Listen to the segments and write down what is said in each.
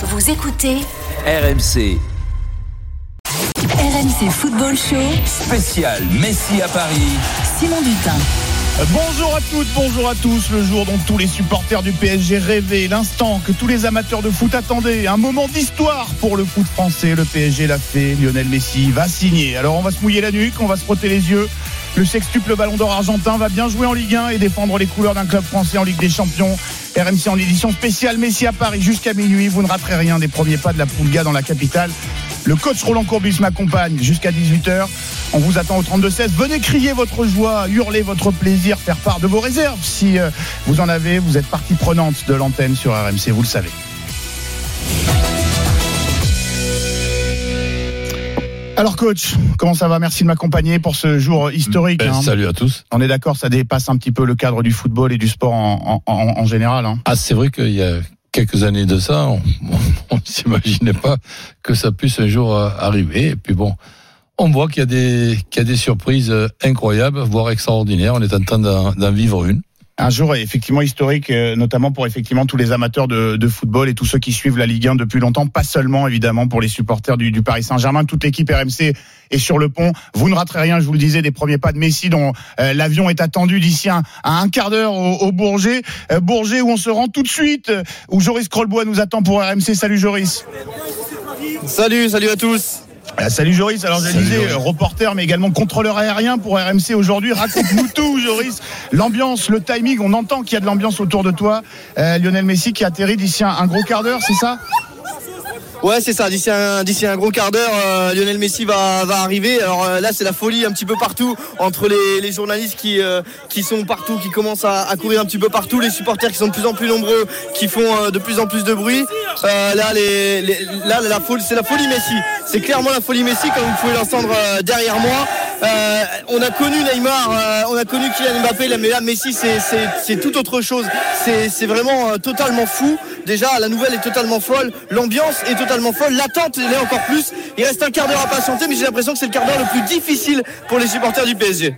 Vous écoutez RMC RMC Football Show. spécial Messi à Paris. Simon Dutin. Bonjour à toutes, bonjour à tous. Le jour dont tous les supporters du PSG rêvaient, l'instant que tous les amateurs de foot attendaient, un moment d'histoire pour le foot français. Le PSG l'a fait, Lionel Messi va signer. Alors on va se mouiller la nuque, on va se frotter les yeux. Le sextuple ballon d'or argentin va bien jouer en Ligue 1 et défendre les couleurs d'un club français en Ligue des Champions. RMC en édition spéciale Messi à Paris jusqu'à minuit. Vous ne raterez rien des premiers pas de la Pulga dans la capitale. Le coach Roland Courbis m'accompagne jusqu'à 18h. On vous attend au 32-16. Venez crier votre joie, hurler votre plaisir, faire part de vos réserves. Si euh, vous en avez, vous êtes partie prenante de l'antenne sur RMC, vous le savez. Alors coach, comment ça va? Merci de m'accompagner pour ce jour historique. Ben, hein. Salut à tous. On est d'accord, ça dépasse un petit peu le cadre du football et du sport en, en- en- en général. hein. Ah, c'est vrai qu'il y a quelques années de ça, on ne s'imaginait pas que ça puisse un jour euh, arriver. Et puis bon, on voit qu'il y a des, qu'il y a des surprises euh, incroyables, voire extraordinaires. On est en train d'en d'en vivre une. Un jour effectivement historique, euh, notamment pour effectivement tous les amateurs de, football et tous ceux qui suivent la Ligue 1 depuis longtemps, pas seulement évidemment pour les supporters du, Paris Saint-Germain. Toute l'équipe RMC est sur le pont. Vous ne raterez rien, je vous le disais, des premiers pas de Messi dont euh, l'avion est attendu d'ici un, à un quart d'heure au, Bourget. Euh, Bourget où on se rend tout de suite, où Joris Krolbois nous attend pour RMC. Salut Joris. Salut, salut à tous. Euh, salut Joris, alors disais Joris. euh, reporter mais également contrôleur aérien pour RMC aujourd'hui. Raconte-nous tout Joris, l'ambiance, le timing, on entend qu'il y a de l'ambiance autour de toi. Euh, Lionel Messi qui atterrit d'ici un, un gros quart d'heure, c'est ça? Ouais, c'est ça. D'ici un, d'ici un gros quart d'heure, euh, Lionel Messi va, va arriver. Alors euh, là, c'est la folie un petit peu partout entre les, les journalistes qui, euh, qui sont partout, qui commencent à, à courir un petit peu partout, les supporters qui sont de plus en plus nombreux, qui font euh, de plus en plus de bruit. Euh, là, les, les- là, la folie, c'est la folie Messi. C'est clairement la folie Messi, comme vous pouvez l'entendre euh, derrière moi. Euh, on a connu Neymar, euh, on a connu Kylian Mbappé, mais là, Messi, c'est, tout autre chose. C'est, vraiment euh, totalement fou. Déjà, la nouvelle est totalement folle, l'ambiance est totalement folle, l'attente l'est encore plus. Il reste un quart d'heure à patienter, mais j'ai l'impression que c'est le quart d'heure le plus difficile pour les supporters du PSG.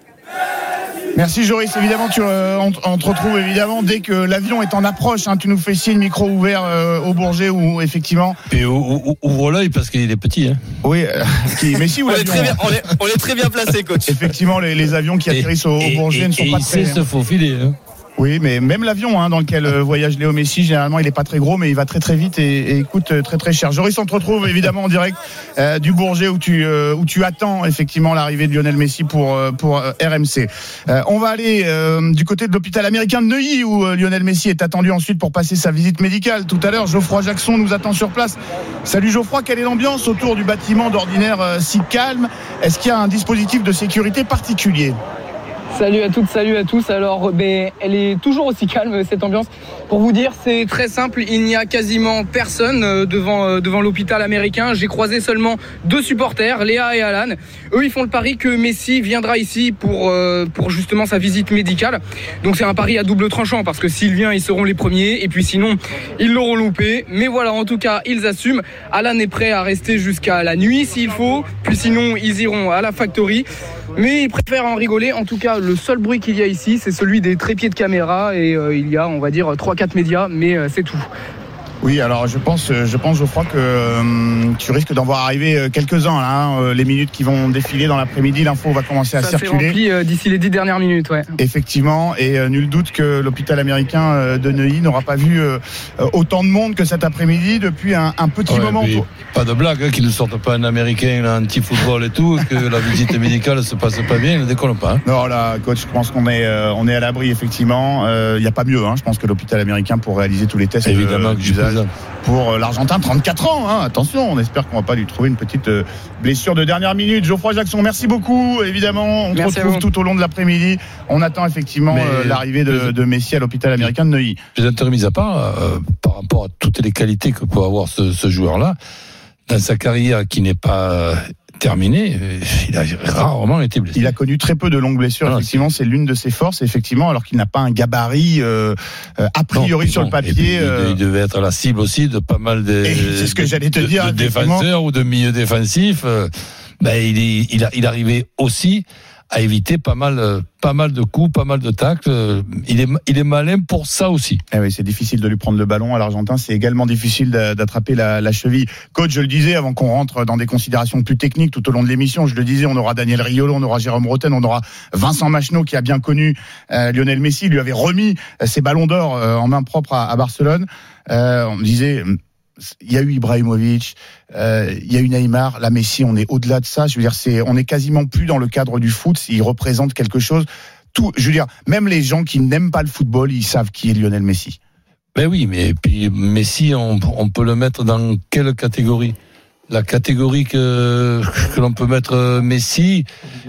Merci Joris, évidemment tu, euh, on, on te retrouve évidemment dès que l'avion est en approche. hein, tu nous fais signe micro ouvert euh, au Bourget où effectivement, Et ou- ou- ouvre l'œil parce qu'il est petit. Hein. oui, euh, qui, Messi ou On est très bien, on est, on est très bien placé, coach. Effectivement, les, les avions qui atterrissent au, au Et- Bourget et- ne sont et pas il très. sait se faufiler. Hein. Oui, mais même l'avion hein, dans lequel euh, voyage Léo Messi, généralement, il est pas très gros, mais il va très très vite et, et coûte euh, très très cher. Joris, on te retrouve évidemment en direct euh, du Bourget où tu euh, attends effectivement l'arrivée de Lionel Messi pour RMC. On va aller du côté de l'hôpital américain de Neuilly où Lionel Messi est attendu ensuite pour passer sa visite médicale. Tout à l'heure, Geoffroy Jackson nous attend sur place. Salut Geoffroy, quelle est l'ambiance autour du bâtiment d'ordinaire si calme? Est-ce qu'il y a un dispositif de sécurité particulier? Salut à toutes, salut à tous. Alors, ben, elle est toujours aussi calme cette ambiance. Pour vous dire, c'est très simple. Il n'y a quasiment personne euh, devant euh, devant l'hôpital américain. J'ai croisé seulement deux supporters, Léa et Alan. Eux, ils font le pari que Messi viendra ici pour euh, pour justement sa visite médicale. Donc c'est un pari à double tranchant parce que s'il vient, ils seront les premiers et puis sinon, ils l'auront loupé. Mais voilà, en tout cas, ils assument. Alan est prêt à rester jusqu'à la nuit s'il faut. Puis sinon, ils iront à la factory. Mais ils préfèrent en rigoler. En tout cas, le seul bruit qu'il y a ici, c'est celui des trépieds de caméra. Et euh, il y a, on va dire, 3-4 médias, mais euh, c'est tout. Oui, alors je pense, euh, je pense, Geoffroy, que euh, tu risques d'en voir arriver euh, quelques-uns là. hein, les minutes qui vont défiler dans l'après-midi, l'info va commencer à Ça circuler. rempli euh, d'ici les 10 dernières minutes, ouais. Effectivement, et euh, nul doute que l'hôpital américain de Neuilly n'aura pas vu autant de monde que cet après-midi depuis un, un petit Ouais, moment. pas de blague, hein, qu'ils ne sortent pas un américain, un anti-football et tout, que la visite médicale se passe pas bien, ils ne décollent pas. hein. Non, là, coach, je pense qu'on est, on est à l'abri, effectivement. Il n'y a pas mieux, hein, je pense, que l'hôpital américain pour réaliser tous les tests Évidemment que pour euh, l'Argentin, 34 ans. Hein. Attention, on espère qu'on va pas lui trouver une petite euh, blessure de dernière minute. Geoffroy Jackson, merci beaucoup. Évidemment, on te Merci à retrouve tout au long de l'après-midi. On attend effectivement euh, l'arrivée de, Messi à l'hôpital américain de Neuilly. Plaisanterie mise à part, euh, par rapport à toutes les qualités que peut avoir ce, ce joueur-là, dans sa carrière qui n'est pas terminée, euh, il a rarement été blessé. Il a connu très peu de longues blessures. Ah, effectivement, c'est l'une de ses forces. Effectivement, alors qu'il n'a pas un gabarit euh, euh, a priori sur le puis, papier. il, euh, il devait être la cible aussi de pas mal de, c'est ce que j'allais te de- dire, de défenseurs ou de milieux défensifs. Ben, il, il, il arrivait aussi a évité pas mal, euh, pas mal de coups, pas mal de tacles. Euh, Il est, il est malin pour ça aussi. Eh oui, c'est difficile de lui prendre le ballon à l'Argentin. C'est également difficile d'a- d'attraper la, la cheville. Coach, je le disais avant qu'on rentre dans des considérations plus techniques tout au long de l'émission, je le disais, on aura Daniel Riolo, on aura Jérôme Roten, on aura Vincent Macheneau qui a bien connu euh, Lionel Messi, lui avait remis euh, ses ballons d'or euh, en main propre à, à Barcelone. Euh, on disait, il y a eu Ibrahimovic, euh, il y a eu Neymar, là Messi, on est au-delà de ça. Je veux dire, c'est, on est quasiment plus dans le cadre du foot. Il représente quelque chose. Tout, je veux dire, même les gens qui n'aiment pas le football, ils savent qui est Lionel Messi. Ben oui, mais Messi, on peut le mettre dans quelle catégorie? La catégorie que, l'on peut mettre euh, Messi,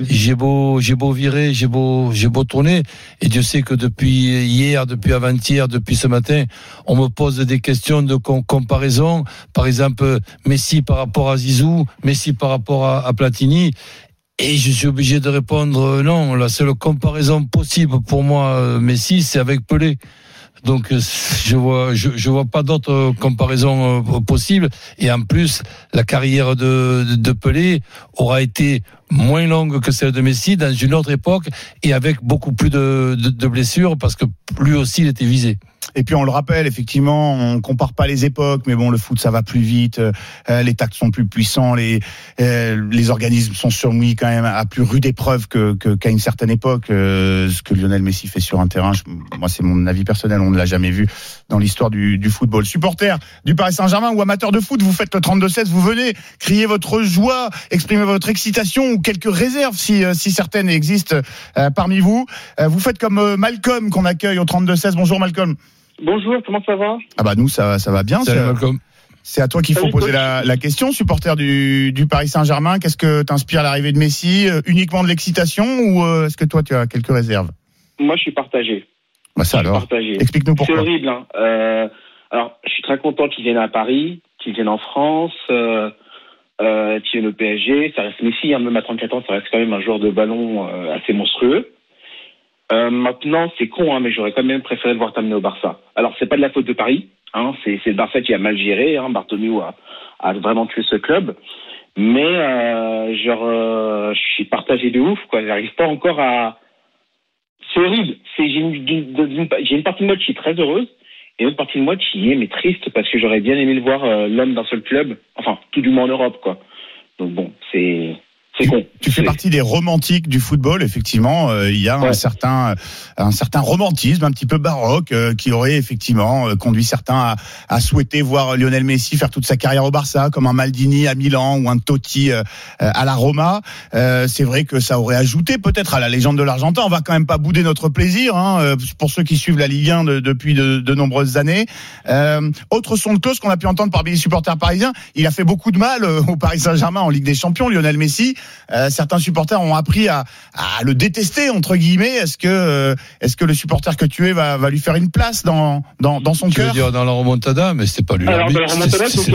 j'ai beau, j'ai beau virer, j'ai beau, j'ai beau tourner, et Dieu sait que depuis hier, depuis avant-hier, depuis ce matin, on me pose des questions de com- comparaison. Par exemple, Messi par rapport à Zizou, Messi par rapport à, à Platini. Et je suis obligé de répondre euh, non. La seule comparaison possible pour moi, euh, Messi, c'est avec Pelé. Donc euh, je vois je, vois pas d'autres euh, comparaisons euh, possibles et en plus la carrière de, de, Pelé aura été moins longue que celle de Messi dans une autre époque et avec beaucoup plus de, de, de blessures parce que lui aussi il était visé. Et puis on le rappelle, effectivement, on compare pas les époques, mais bon, le foot ça va plus vite, euh, les tacts sont plus puissants, les euh, les organismes sont soumis quand même à plus rude épreuve que qu'à une certaine époque. Euh, ce que Lionel Messi fait sur un terrain, je- moi c'est mon avis personnel, on ne l'a jamais vu dans l'histoire du, du football. Supporter du Paris Saint-Germain ou amateur de foot, vous faites le 32-16, vous venez crier votre joie, exprimer votre excitation ou quelques réserves si euh, si certaines existent euh, parmi vous. Euh, vous faites comme Malcolm qu'on accueille au 32-16. Bonjour Malcolm. Bonjour, comment ça va Ah bah nous ça ça va bien. Salut c'est- Malcolm. C'est à toi qu'il faut Salut, poser la, la question, supporter du, du Paris Saint-Germain. Qu'est-ce que t'inspire l'arrivée de Messi Euh, Uniquement de l'excitation ou euh, est-ce que toi tu as quelques réserves Moi, je suis partagé. Bah ça Je alors. Explique-nous C'est pourquoi. horrible. Hein. Euh, alors, je suis très content qu'ils viennent à Paris, qu'ils viennent en France, euh, euh, qu'ils viennent au PSG. Ça reste Messi, hein, même à 34 ans, ça reste quand même un joueur de ballon euh, assez monstrueux. Euh, maintenant, c'est con, hein, mais j'aurais quand même préféré le voir terminer au Barça. Alors, c'est pas de la faute de Paris. Hein, c'est le Barça qui a mal géré. Hein, a, vraiment tué ce club. Mais euh, genre, euh, je suis partagé de ouf. quoi. J'arrive pas encore à. C'est horrible. J'ai une, partie de moi qui est très heureuse et une autre partie de moi qui est triste parce que j'aurais bien aimé le voir l'homme d'un seul club. Enfin, tout du moins en Europe, quoi. Donc bon, c'est c'est con. Tu fais partie des romantiques du football, effectivement. euh, il y a un certain, un certain romantisme, un petit peu baroque, euh, qui aurait effectivement euh, conduit certains à, à souhaiter voir Lionel Messi faire toute sa carrière au Barça, comme un Maldini à Milan ou un Totti euh, à la Roma. Euh, c'est vrai que ça aurait ajouté peut-être à la légende de l'Argentin. On va quand même pas bouder notre plaisir, hein, euh, pour ceux qui suivent la Ligue 1 de- depuis de, de nombreuses années. Euh, autre son de cloche qu'on a pu entendre parmi les supporters parisiens, il a fait beaucoup de mal euh, au Paris Saint-Germain en Ligue des Champions, Lionel Messi. Euh, certains supporters ont appris à, à le détester entre guillemets. Est-ce que euh, est-ce que le supporter que tu es va, va lui faire une place dans dans, dans son Tu veux cœur dire dans la remontada, mais c'était pas lui Alors, dans la remontada, C'était-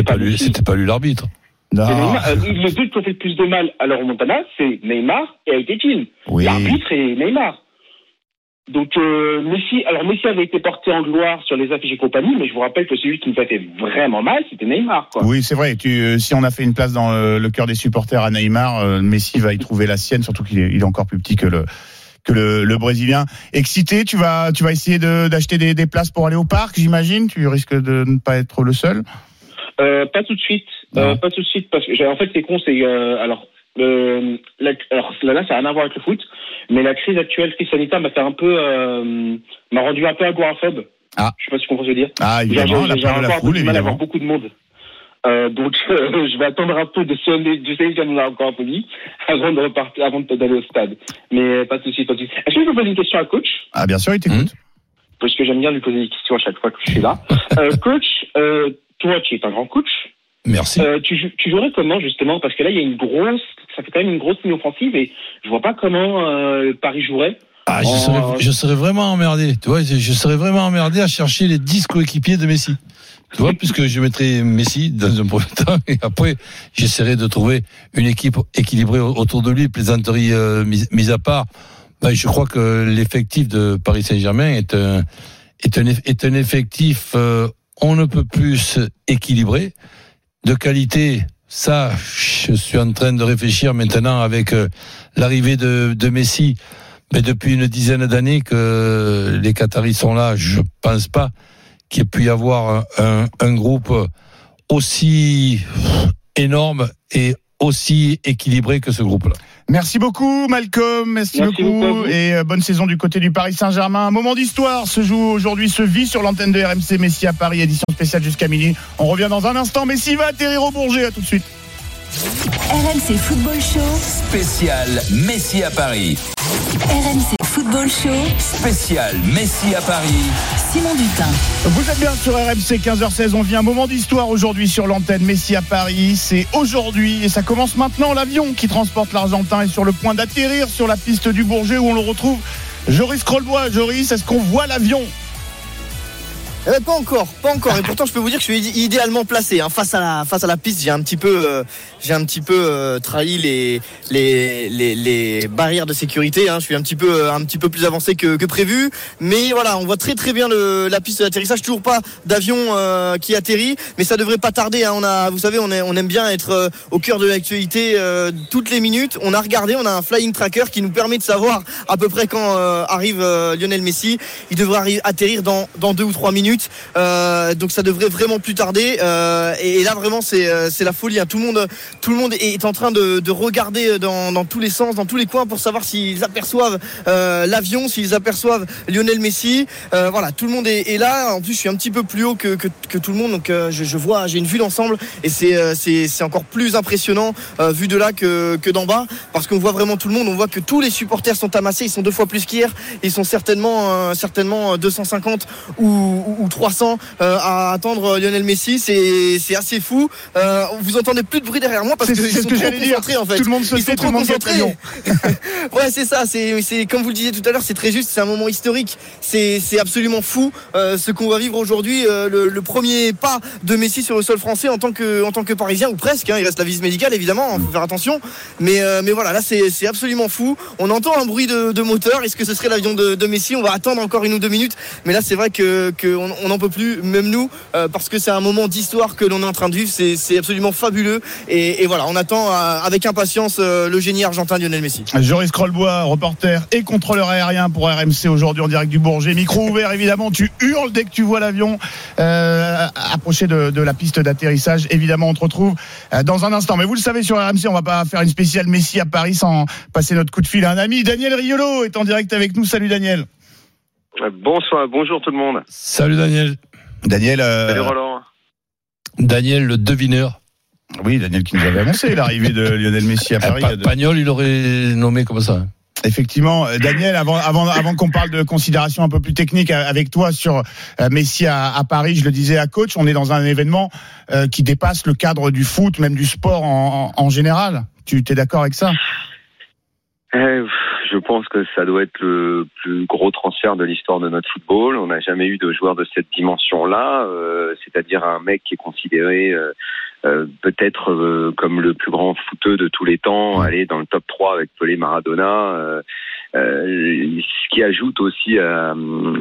a pas- lui, c'était pas lui l'arbitre. Neymar. Euh, les deux qui ont fait le plus de mal à leur Montana, c'est Neymar et Aïté Oui. L'arbitre est Neymar. Donc euh, Messi, alors Messi avait été porté en gloire sur les affiches et compagnie, mais je vous rappelle que celui qui nous a fait vraiment mal, c'était Neymar. Quoi. Oui, c'est vrai. Tu, euh, si on a fait une place dans le, le cœur des supporters à Neymar, euh, Messi va y trouver la sienne, surtout qu'il est, il est encore plus petit que le que le, le brésilien. Excité, tu vas tu vas essayer de- d'acheter des, des places pour aller au parc, j'imagine? Tu risques de ne pas être le seul? Euh, pas tout de suite, euh, pas tout de suite, parce que en fait c'est con, c'est euh, alors. Euh, la- alors là, ça n'a rien à voir avec le foot, mais la crise actuelle, crise sanitaire, m'a fait un peu, euh, m'a rendu un peu agoraphobe. Ah. Je sais pas si vous comprenez ce que je veux dire. Ah, évidemment, j'ai encore un peu du mal à avoir beaucoup de monde. Euh, donc je vais attendre un peu de sonner, je sais que j'en ai encore un peu dit, avant de repartir, avant d'aller au stade. Mais pas de souci, pas de souci. Est-ce que je peux poser une question à coach? Ah, bien sûr, il t'écoute. Parce que j'aime bien lui poser des questions à chaque fois que je suis là. Coach, toi qui es un grand coach, Merci. euh, tu, jou- tu jouerais comment justement? Parce que là il y a une grosse, ça fait quand même une grosse ligne offensive et je vois pas comment euh, Paris jouerait. Ah, je, serais, je serais vraiment emmerdé. Tu vois, je, je serais vraiment emmerdé à chercher les 10 coéquipiers de Messi. Tu vois, puisque je mettrais Messi dans un premier temps et après, j'essaierai de trouver une équipe équilibrée autour de lui, plaisanterie euh, mise, mise à part. Ben, je crois que l'effectif de Paris Saint-Germain est un, est un, est un effectif, euh, on ne peut plus équilibré, de qualité ça, je suis en train de réfléchir maintenant avec euh, l'arrivée de, Messi. Mais depuis une dizaine d'années que les Qataris sont là, je pense pas qu'il ait pu y avoir un, un groupe aussi énorme et aussi équilibré que ce groupe-là. Merci beaucoup Malcolm, merci, Merci beaucoup, beaucoup et euh, bonne saison du côté du Paris Saint-Germain. Un moment d'histoire se joue aujourd'hui, se vit sur l'antenne de RMC Messi à Paris, édition spéciale jusqu'à minuit. On revient dans un instant, Messi va atterrir au Bourget, à tout de suite. RMC Football Show. Spécial Messi à Paris. RMC Football Show. Spécial Messi à Paris. Simon Dutin. Vous êtes bien sur RMC 15h16, on vit un moment d'histoire aujourd'hui sur l'antenne Messi à Paris. C'est aujourd'hui et ça commence maintenant. L'avion qui transporte l'Argentin est sur le point d'atterrir sur la piste du Bourget où on le retrouve. Joris Crollbois, Joris, est-ce qu'on voit l'avion? Eh ben, pas encore, pas encore. Et pourtant, je peux vous dire que je suis idé- idéalement placé. hein. Face à la, face à la piste, j'ai un petit peu, euh, j'ai un petit peu euh, trahi les, les, les, les barrières de sécurité. hein. Je suis un petit peu, euh, un petit peu plus avancé que, que prévu. Mais voilà, on voit très très bien le, la piste d'atterrissage. Toujours pas d'avion euh, qui atterrit, mais ça devrait pas tarder. hein. On a, vous savez, on, est, on aime bien être euh, au cœur de l'actualité euh, toutes les minutes. On a regardé, on a un flying tracker qui nous permet de savoir à peu près quand arrive Lionel Messi. Il devrait atterrir dans, dans deux ou trois minutes. Donc ça devrait vraiment plus tarder. Et, et là vraiment c'est c'est la folie. hein. Tout le monde tout le monde est en train de, de regarder dans, tous les sens, dans tous les coins pour savoir s'ils aperçoivent euh, l'avion, s'ils aperçoivent Lionel Messi. Euh, voilà, tout le monde est, là. En plus je suis un petit peu plus haut que, tout le monde, donc euh, je, vois, j'ai une vue d'ensemble et c'est encore plus impressionnant vu de là que d'en bas parce qu'on voit vraiment tout le monde. On voit que tous les supporters sont amassés. Ils sont deux fois plus qu'hier. Ils sont certainement certainement 250 ou, ou, ou 300 euh, à attendre Lionel Messi. C'est assez fou. Vous entendez plus de bruit derrière moi parce que c'est ce que j'allais dire. en fait. Tout le monde se tait, tout le trop monde ouais, c'est ça. C'est, comme vous le disiez tout à l'heure, c'est très juste. C'est un moment historique. C'est, absolument fou euh, ce qu'on va vivre aujourd'hui. euh, le, le premier pas de Messi sur le sol français en tant que, en tant que Parisien ou presque. hein. il reste la visite médicale évidemment. Il faut faire attention. Mais, euh, mais voilà, là c'est, absolument fou. On entend un bruit de, de moteur. Est-ce que ce serait l'avion de, de Messi? On va attendre encore une ou deux minutes. Mais là, c'est vrai que, que on on n'en peut plus, même nous, parce que c'est un moment d'histoire que l'on est en train de vivre. C'est, c'est absolument fabuleux. Et, et voilà, on attend euh, avec impatience euh, le génie argentin Lionel Messi. Joris Crollbois, reporter et contrôleur aérien pour RMC aujourd'hui en direct du Bourget. Micro ouvert évidemment, tu hurles dès que tu vois l'avion euh, approcher de, de la piste d'atterrissage. Évidemment, on te retrouve dans un instant. Mais vous le savez sur RMC, on va pas faire une spéciale Messi à Paris sans passer notre coup de fil à un ami. Daniel Riolo est en direct avec nous. Salut Daniel. Bonsoir, bonjour tout le monde. Salut Daniel. Daniel, euh, Salut Roland. Daniel, le devineur. Oui, Daniel qui nous avait annoncé l'arrivée de Lionel Messi à Ah, Paris. Pa- Pagnol, il aurait nommé comme ça. Effectivement, euh, Daniel, avant, avant, avant qu'on parle de considérations un peu plus techniques euh, avec toi sur euh, Messi à, à Paris, je le disais à coach, on est dans un événement qui dépasse le cadre du foot, même du sport en, général. Tu es d'accord avec ça? Eh, je pense que ça doit être le plus gros transfert de l'histoire de notre football. On n'a jamais eu de joueur de cette dimension-là, euh, c'est-à-dire un mec qui est considéré euh, euh, peut-être euh, comme le plus grand footeux de tous les temps, aller dans le top 3 avec Pelé Maradona. euh, euh, ce qui ajoute aussi à,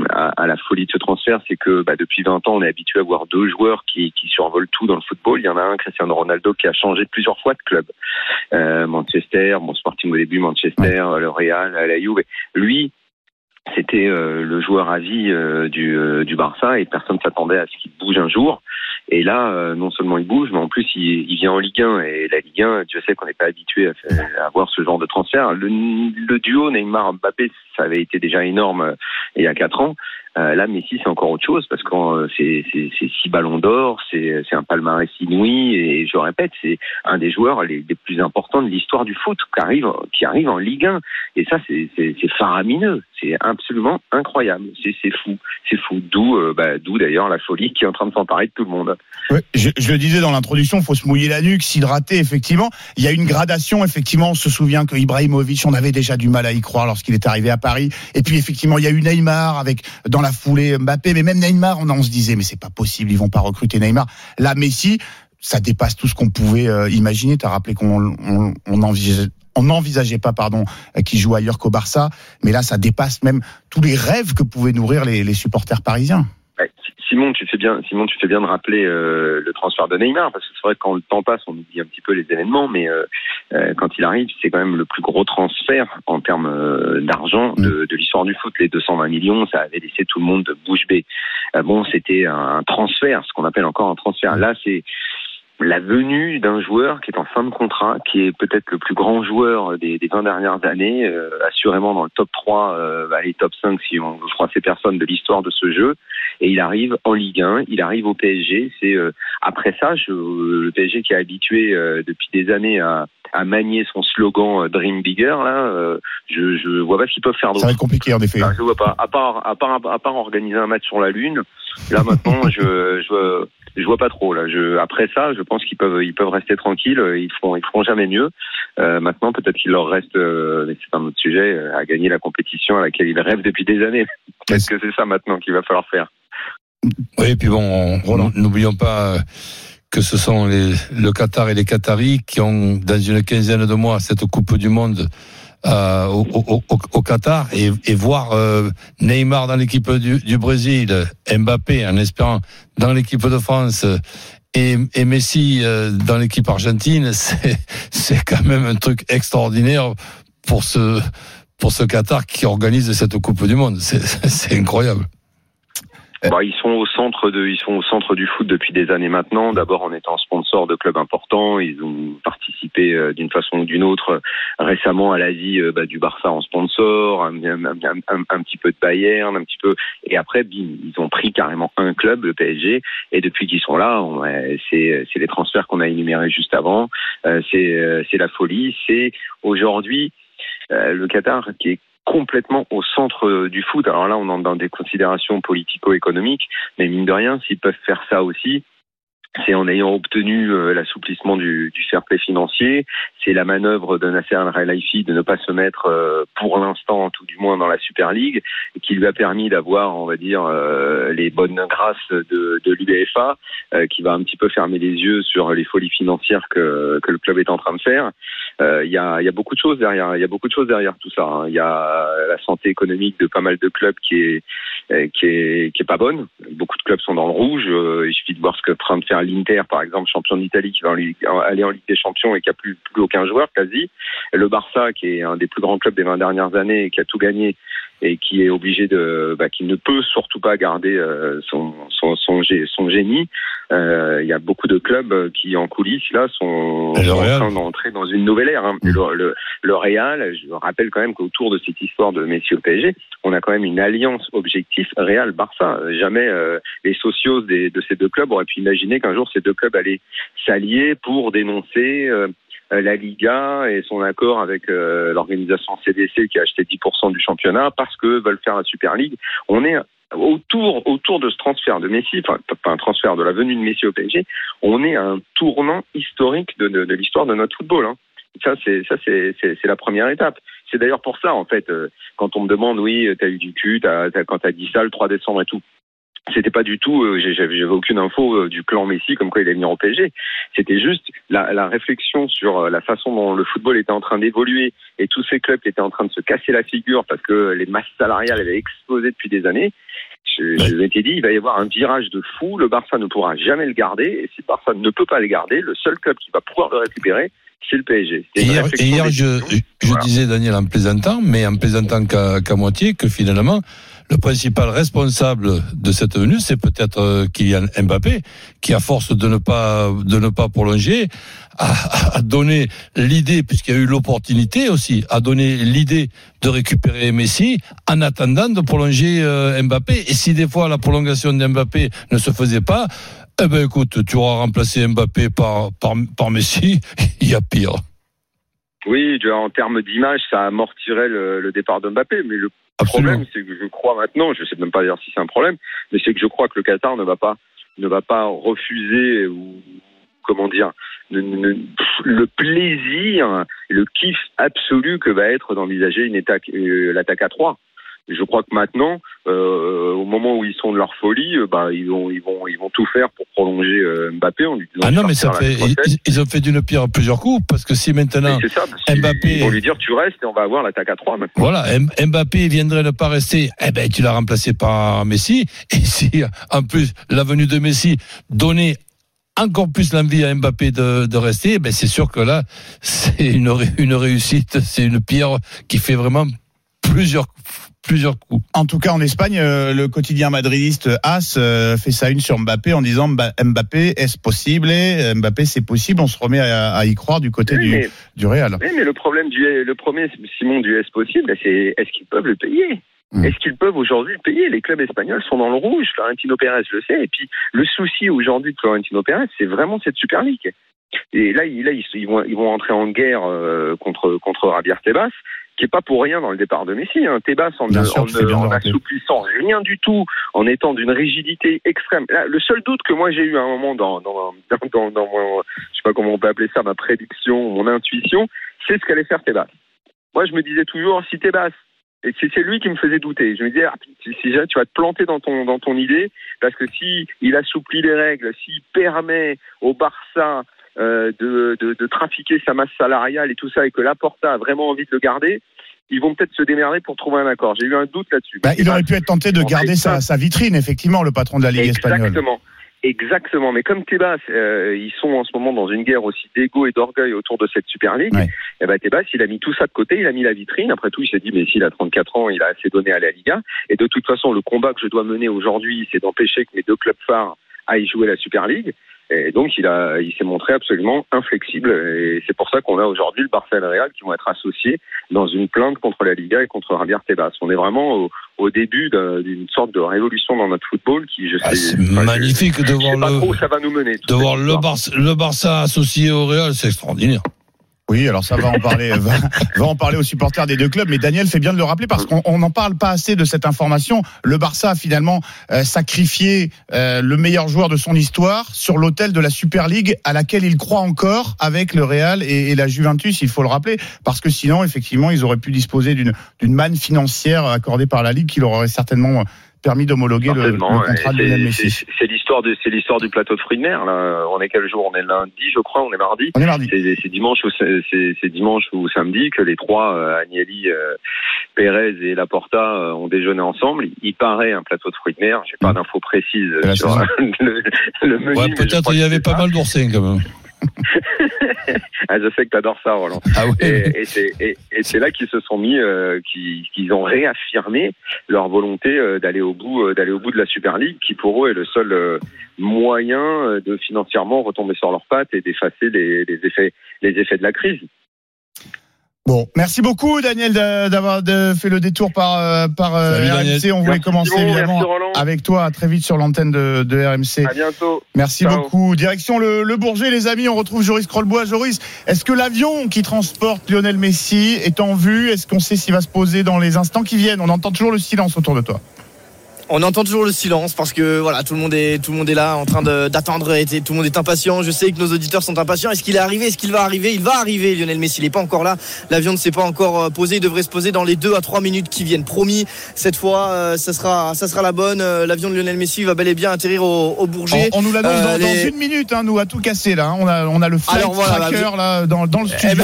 à- à la folie de ce transfert, c'est que bah, depuis 20 ans, on est habitué à voir deux joueurs qui, qui survolent tout dans le football. Il y en a un, Cristiano Ronaldo, qui a changé plusieurs fois de club. Euh, Manchester, bon Sporting au début, Manchester, le Real, la Juve. Lui, c'était euh, le joueur à vie euh, du, euh, du Barça et personne s'attendait à ce qu'il bouge un jour. Et là, non seulement il bouge, mais en plus il, vient en Ligue 1 et la Ligue 1, Dieu sait qu'on n'est pas habitué à, à voir ce genre de transfert. Le, le duo Neymar-Mbappé, ça avait été déjà énorme il y a quatre ans. Euh, là, Messi, c'est encore autre chose parce que euh, c'est six ballons d'or, c'est un palmarès inouï et je répète, c'est un des joueurs les, plus importants de l'histoire du foot qui arrive, qui arrive en Ligue 1. Et ça, c'est faramineux, c'est absolument incroyable, c'est fou, c'est fou. D'où euh, bah, d'où d'ailleurs la folie qui est en train de s'emparer de tout le monde. Je, le disais dans l'introduction, faut se mouiller la nuque, s'hydrater, effectivement. Il y a une gradation, effectivement. On se souvient que Ibrahimovic, on avait déjà du mal à y croire lorsqu'il est arrivé à Paris. Et puis, effectivement, il y a eu Neymar avec, dans la foulée, Mbappé. Mais même Neymar, on, se disait, mais c'est pas possible, ils vont pas recruter Neymar. Là, Messi, ça dépasse tout ce qu'on pouvait euh, imaginer. T'as rappelé qu'on on, on envisageait n'envisageait pas, pardon, euh, qu'il joue ailleurs qu'au Barça, mais là, ça dépasse même tous les rêves que pouvaient nourrir les, les supporters parisiens. Simon, tu fais bien, Simon, tu fais bien de rappeler euh, le transfert de Neymar parce que c'est vrai que quand le temps passe, on oublie un petit peu les événements, mais euh, euh, quand il arrive, c'est quand même le plus gros transfert en termes euh, d'argent de, de l'histoire du foot. Les 220 millions, ça avait laissé tout le monde de bouche bée. Euh, bon, c'était un, un transfert, ce qu'on appelle encore un transfert. Là, c'est la venue d'un joueur qui est en fin de contrat, qui est peut-être le plus grand joueur des, des 20 dernières années, euh, assurément dans le top 3, euh, bah, les top 5 si on veut froisser personne de l'histoire de ce jeu, et il arrive en Ligue 1, il arrive au PSG, c'est euh, après ça, je, le PSG qui est habitué euh, depuis des années à, à manier son slogan euh, Dream Bigger, là, euh, je, je vois pas ce qu'ils peuvent faire Ça d'autre. va être compliqué en effet. Non, je vois pas. À part, à part, à part organiser un match sur la Lune, là maintenant, je, je, je vois pas trop. Là, je, après ça, je pense qu'ils peuvent, ils peuvent rester tranquilles. Ils feront, ils feront jamais mieux. Euh, maintenant, peut-être qu'il leur reste, euh, mais c'est un autre sujet, euh, à gagner la compétition à laquelle ils rêvent depuis des années. Est-ce que c'est ça maintenant qu'il va falloir faire Oui, puis bon, n'oublions pas que ce sont les, le Qatar et les Qataris qui ont, dans une quinzaine de mois, cette Coupe du Monde euh, au, Qatar et, voir euh, Neymar dans l'équipe du, Brésil, Mbappé en espérant dans l'équipe de France euh, et, Messi dans l'équipe argentine, c'est quand même un truc extraordinaire pour ce pour ce Qatar qui organise cette Coupe du Monde. C'est incroyable. Bah, ils sont au centre de, ils sont au centre du foot depuis des années maintenant. D'abord en étant sponsor de clubs importants, ils ont participé euh, d'une façon ou d'une autre euh, récemment à l'Asie euh, bah, du Barça en sponsor, un, un- un- un- petit peu de Bayern, un petit peu. Et après, bim, ils ont pris carrément un club, le PSG. Et depuis qu'ils sont là, ouais, c'est les transferts qu'on a énumérés juste avant. Euh, c'est euh, la folie. C'est aujourd'hui euh, le Qatar qui est complètement au centre euh, du foot. Alors là, on entre dans des considérations politico-économiques, mais mine de rien, s'ils peuvent faire ça aussi, c'est en ayant obtenu euh, l'assouplissement du, du fair financier, c'est la manœuvre de Nasser Al-Khelaifi de ne pas se mettre euh, pour l'instant, tout du moins dans la Super League, qui lui a permis d'avoir, on va dire, les bonnes grâces de, de l'UEFA, qui va un petit peu fermer les yeux sur les folies financières que, que le club est en train de faire. Euh, Il y, a, y a beaucoup de choses derrière. Il y a beaucoup de choses derrière tout ça. hein. Il y a la santé économique de pas mal de clubs qui est euh, qui est qui est pas bonne. Beaucoup de clubs sont dans le rouge. Euh, il suffit de voir ce que est de faire l'Inter, par exemple, champion d'Italie, qui va aller en Ligue des Champions et qui a plus, plus aucun joueur quasi. Le Barça, qui est un des plus grands clubs des 20 dernières années et qui a tout gagné et qui est obligé de, bah, qui ne peut surtout pas garder euh, son, son, son, son génie. Euh, Il y a beaucoup de clubs euh, qui, en coulisses, là, sont, en train d'entrer dans une nouvelle ère. hein. Le, le, le Real, je rappelle quand même qu'autour de cette histoire de Messi au PSG, on a quand même une alliance objectif Real-Barça. Jamais euh, les socios des, de ces deux clubs auraient pu imaginer qu'un jour ces deux clubs allaient s'allier pour dénoncer la Liga et son accord avec euh, l'organisation CDC qui a acheté 10% du championnat parce que veulent faire la Super League. On est autour autour de ce transfert de Messi, enfin pas un transfert de la venue de Messi au PSG, on est à un tournant historique de, de, de l'histoire de notre football. Hein. Ça c'est ça c'est c'est la première étape. C'est d'ailleurs pour ça en fait euh, quand on me demande oui t'as eu du cul, t'as, t'as- quand t'as dit ça le 3 décembre et tout. C'était pas du tout, euh, j'avais aucune info euh, du clan Messi comme quoi il est venu au PSG. C'était juste la, la réflexion sur euh, la façon dont le football était en train d'évoluer et tous ces clubs qui étaient en train de se casser la figure parce que les masses salariales avaient explosé depuis des années. Je, je m'étais dit, il va y avoir un virage de fou. Le Barça ne pourra jamais le garder. Et si le Barça ne peut pas le garder, le seul club qui va pouvoir le récupérer, c'est le PSG. Et hier, et je, je Voilà. disais, Daniel, en plaisantant, mais en plaisantant qu'à qu'à moitié, que finalement, le principal responsable de cette venue, c'est peut-être euh, Kylian Mbappé, qui, à force de ne pas, de ne pas prolonger, a, donné l'idée, puisqu'il y a eu l'opportunité aussi, a donné l'idée de récupérer Messi en attendant de prolonger euh, Mbappé. Et si des fois la prolongation d'Mbappé ne se faisait pas, eh ben écoute, tu auras remplacé Mbappé par, par, Messi, il y a pire. Oui, en termes d'image, ça amortirait le, le départ de Mbappé. Mais le Absolument. problème, c'est que je crois maintenant, je sais même pas dire si c'est un problème, mais c'est que je crois que le Qatar ne va pas, ne va pas refuser ou comment dire, ne- ne- le plaisir, le kiff absolu que va être d'envisager une attaque, euh, l'attaque à trois. Je crois que maintenant, euh, au moment où ils sont de leur folie, euh, bah, ils vont, ils vont, ils vont tout faire pour prolonger euh, Mbappé en lui disant. Ah non, mais ça fait, ils, ils ont fait d'une pierre plusieurs coups parce que si maintenant, ça, Mbappé- Ils vont lui dire tu restes et on va avoir l'attaque à 3 maintenant. voilà, M- Mbappé viendrait ne pas rester, eh ben, tu l'as remplacé par Messi. Et si, en plus, la venue de Messi donnait encore plus l'envie à Mbappé de, de rester, eh ben, c'est sûr que là, c'est une, une réussite, c'est une pierre qui fait vraiment plusieurs, plusieurs coups. En tout cas, en Espagne, euh, le quotidien madridiste AS euh, fait sa une sur Mbappé en disant Mba- Mbappé, est-ce possible? Euh, Mbappé, c'est possible. On se remet à, à y croire du côté Oui, du, mais, du Real. oui, mais le problème du, le premier, Simon, du est possible, c'est est-ce qu'ils peuvent le payer? Mm. Est-ce qu'ils peuvent aujourd'hui le payer? Les clubs espagnols sont dans le rouge. Florentino Pérez le sait. Et puis, le souci aujourd'hui de Florentino Pérez, c'est vraiment cette Super League. Et là, ils, là, ils, ils vont, ils vont entrer en guerre euh, contre contre Javier Tebas, qui est pas pour rien dans le départ de Messi. Hein. Tebas, en, Bien ne- sûr, en, assouplissant rien du tout, en étant d'une rigidité extrême. Là, le seul doute que moi j'ai eu à un moment dans dans, dans, dans, mon, je sais pas comment on peut appeler ça, ma prédiction, mon intuition, c'est ce qu'allait faire Tebas. Moi, je me disais toujours, si Tebas, et c'est lui qui me faisait douter. Je me disais, ah, si, jamais tu vas te planter dans ton dans ton idée, parce que si il assouplit les règles, s'il permet au Barça euh, de, de, de trafiquer sa masse salariale et tout ça, et que Laporta a vraiment envie de le garder, ils vont peut-être se démerder pour trouver un accord. J'ai eu un doute là-dessus. Bah, il aurait pu être tenté de garder sa, sa vitrine, effectivement, le patron de la Ligue espagnole. Exactement. Exactement. Mais comme Tebas, euh, ils sont en ce moment dans une guerre aussi d'ego et d'orgueil autour de cette Super League, Ouais. et ben Tebas, il a mis tout ça de côté, il a mis la vitrine. Après tout, il s'est dit, mais s'il a 34 ans, il a assez donné à la Liga. Et de toute façon, le combat que je dois mener aujourd'hui, c'est d'empêcher que mes deux clubs phares aillent jouer la Super League. Et donc, il a, il s'est montré absolument inflexible. Et c'est pour ça qu'on a aujourd'hui le Barça et le Real qui vont être associés dans une plainte contre la Liga et contre Javier Tebas. On est vraiment au, au début d'un- d'une sorte de révolution dans notre football qui, je sais, Ah, c'est enfin, je- magnifique de sais voir pas le, trop où ça va nous mener. de voir le. Barça, le Barça associé au Real, c'est extraordinaire. Oui, alors ça va en parler, va, va en parler aux supporters des deux clubs. Mais Daniel fait bien de le rappeler parce qu'on on n'en parle pas assez de cette information. Le Barça a finalement euh, sacrifié euh, le meilleur joueur de son histoire sur l'autel de la Super League à laquelle il croit encore avec le Real et, et la Juventus. Il faut le rappeler parce que sinon, effectivement, ils auraient pu disposer d'une d'une manne financière accordée par la Ligue qui leur aurait certainement permis d'homologuer le, contrat de Lionel c'est- Messi. c'est- l'histoire de, c'est l'histoire du plateau de fruits de mer. Là, on est quel jour? On est lundi, je crois. On est mardi. On est mardi. C'est dimanche ou c'est dimanche ou samedi que les trois, euh, Agnelli, euh, Pérez et Laporta, euh, ont déjeuné ensemble. Il paraît un plateau de fruits de mer. J'ai pas Mm. d'infos précises sur le, le menu. Ouais, peut-être il y avait pas mal d'oursins quand même. Ah, je sais que t'adores ça, Roland. Ah oui. Et, et c'est là qu'ils se sont mis, euh, qu'ils ont réaffirmé leur volonté euh, d'aller au bout, euh, d'aller au bout de la Super League, qui pour eux est le seul moyen de financièrement retomber sur leurs pattes et d'effacer les, les effets, les effets de la crise. Bon, merci beaucoup Daniel d'a- d'avoir fait le détour par euh, par euh, Salut. RMC. On voulait Merci, commencer Simon, évidemment avec toi à très vite sur l'antenne de, de RMC. À bientôt. Merci Ciao. beaucoup. Direction le, le Bourget, les amis. On retrouve Joris Crollbois. Joris, est-ce que l'avion qui transporte Lionel Messi est en vue? Est-ce qu'on sait s'il va se poser dans les instants qui viennent? On entend toujours le silence autour de toi. On entend toujours le silence parce que voilà, tout le monde est tout le monde est là en train d'attendre et tout le monde est impatient. Je sais que nos auditeurs sont impatients. Est-ce qu'il est arrivé? Est-ce qu'il va arriver? Il va arriver. Lionel Messi, il n'est pas encore là. L'avion ne s'est pas encore euh, posé. Il devrait se poser dans les deux à trois minutes qui viennent. Promis. Cette fois, euh, ça sera ça sera la bonne. Euh, L'avion de Lionel Messi va bel et bien atterrir au, au Bourget. On, on nous l'annonce Euh, dans, une minute. Hein, nous à tout casser là. On a on a le flight Alors, voilà, tracker bah, là dans, dans le Eh studio.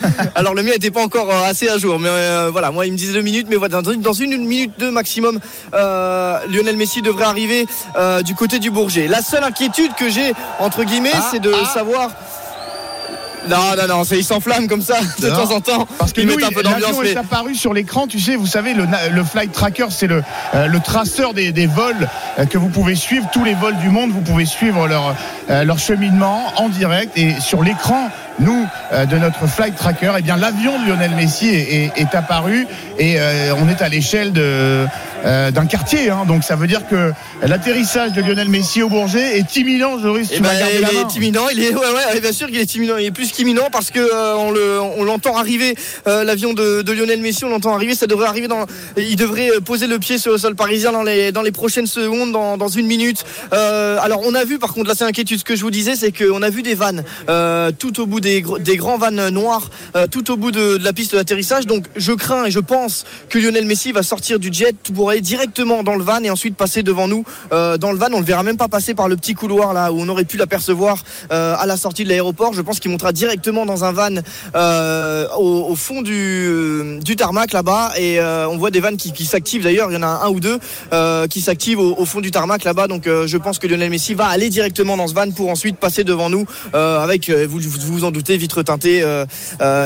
ben, alors le mien n'était pas encore assez à jour, mais euh, voilà, moi il me disait deux minutes, mais voilà, dans une, dans une, une minute deux maximum, euh, Lionel Messi devrait arriver euh, du côté du Bourget. La seule inquiétude que j'ai entre guillemets, Ah, c'est de ah. savoir. Non, non, non, il s'enflamme comme ça de Non. temps en temps. Parce que il nous, met un peu d'ambiance, l'avion mais est apparu sur l'écran. Tu sais, vous savez, le, flight tracker, c'est le, euh, le traceur des, des vols euh, que vous pouvez suivre. Tous les vols du monde, vous pouvez suivre leur, euh, leur cheminement en direct. Et sur l'écran, nous, euh, de notre flight tracker, eh bien, l'avion de Lionel Messi est, est- est apparu et euh, on est à l'échelle de euh, d'un quartier. hein. donc, ça veut dire que l'atterrissage de Lionel Messi au Bourget est imminent. Joris, Eh ben, vas il la main. est imminent, il est ouais ouais bien sûr qu'il est imminent, il est plus qu'imminent parce que euh, on le on l'entend arriver euh, l'avion de, de Lionel Messi, on l'entend arriver, ça devrait arriver dans il devrait euh, poser le pied sur le sol parisien dans les dans les prochaines secondes dans, dans une minute. Euh, alors on a vu par contre là c'est inquiétude ce que je vous disais c'est qu'on a vu des vannes euh, tout au bout des des grands vannes noirs euh, tout au bout de, de la piste d'atterrissage donc je crains et je pense que Lionel Messi va sortir du jet pour aller directement dans le van et ensuite passer devant nous euh, dans le van. On ne verra même pas passer par le petit couloir là où on aurait pu l'apercevoir euh, à la sortie de l'aéroport. Je pense qu'il montera directement dans un van euh, au, au fond du, du tarmac là-bas et on voit des vannes qui, qui s'activent d'ailleurs. Il y en a un ou deux qui s'activent au, au fond du tarmac là-bas. Donc je pense que Lionel Messi va aller directement dans ce van pour ensuite passer devant nous avec, vous, vous vous en doutez, vitre teintée.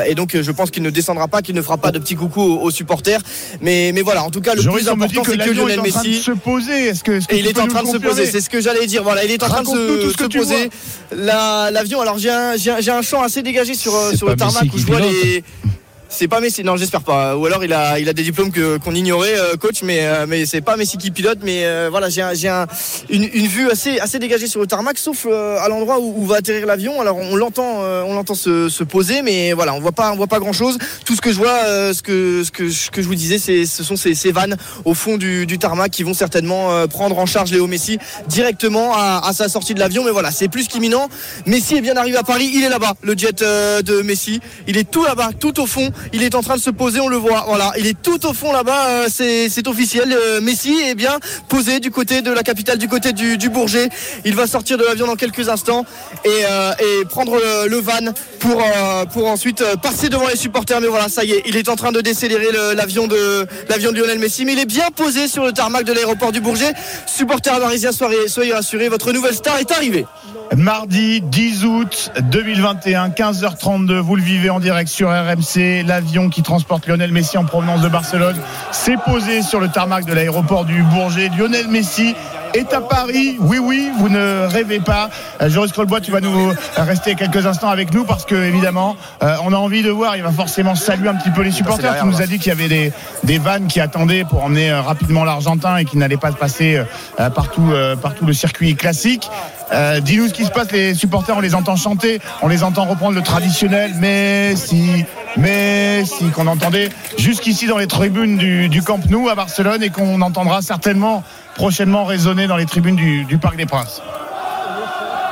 et donc je pense qu'il ne descendra pas, qu'il ne fera pas de petits coucou aux, aux supporters. Mais, mais voilà, en tout cas le plus dit important que c'est Lionel en train de Messi se poser. Est-ce que, et il est en train de se poser, c'est ce que j'allais dire. Voilà, il est en train de se, poser. La- L'avion, alors j'ai un, j'ai un- champ assez dégagé sur, sur le tarmac où je vois les. C'est pas Messi, non j'espère pas. Ou alors il a, il a des diplômes que qu'on ignorait, euh, coach, mais euh, mais c'est pas Messi qui pilote. Mais euh, voilà, j'ai j'ai un- une, une vue assez assez dégagée sur le tarmac, sauf euh, à l'endroit où, où va atterrir l'avion. Alors on l'entend, euh, on l'entend se, se poser, mais voilà, on voit pas, on voit pas grand chose. Tout ce que je vois, euh, ce que ce que ce que je vous disais, c'est ce sont ces, ces vannes au fond du, du tarmac qui vont certainement prendre en charge Léo Messi directement à, à sa sortie de l'avion. Mais voilà, c'est plus qu'imminent. Messi est bien arrivé à Paris, il est là-bas, le jet de Messi. Il est tout là-bas, tout au fond. Il est en train de se poser, on le voit. Voilà, il est tout au fond là-bas, euh, c'est officiel. Euh, Messi est bien posé du côté de la capitale, du côté du, Bourget. Il va sortir de l'avion dans quelques instants et, euh, prendre le, van pour, ensuite passer devant les supporters. Mais voilà, ça y est, il est en train de décélérer l'avion de l'avion de Lionel Messi. Mais il est bien posé sur le tarmac de l'aéroport du Bourget. Supporters soyez, soyez rassurés, votre nouvelle star est arrivée. Mardi 10 août 2021, 15h32, vous le vivez en direct sur RMC. L'avion qui transporte Lionel Messi en provenance de Barcelone s'est posé sur le tarmac de l'aéroport du Bourget. Lionel Messi est à Paris. Oui, oui, vous ne rêvez pas. Euh, Joris Colbois, tu vas nous rester quelques instants avec nous parce que, évidemment, euh, on a envie de voir. Il va forcément saluer un petit peu les supporters. Tu nous as dit qu'il y avait des, des vannes qui attendaient pour emmener euh, rapidement l'Argentin et qui n'allaient pas passer euh, partout, partout le circuit classique. Euh, Dis-nous ce qui se passe, les supporters, on les entend chanter, on les entend reprendre le traditionnel Messi, Messi, qu'on entendait jusqu'ici dans les tribunes du, du Camp Nou à Barcelone et qu'on entendra certainement prochainement résonner dans les tribunes du, Parc des Princes.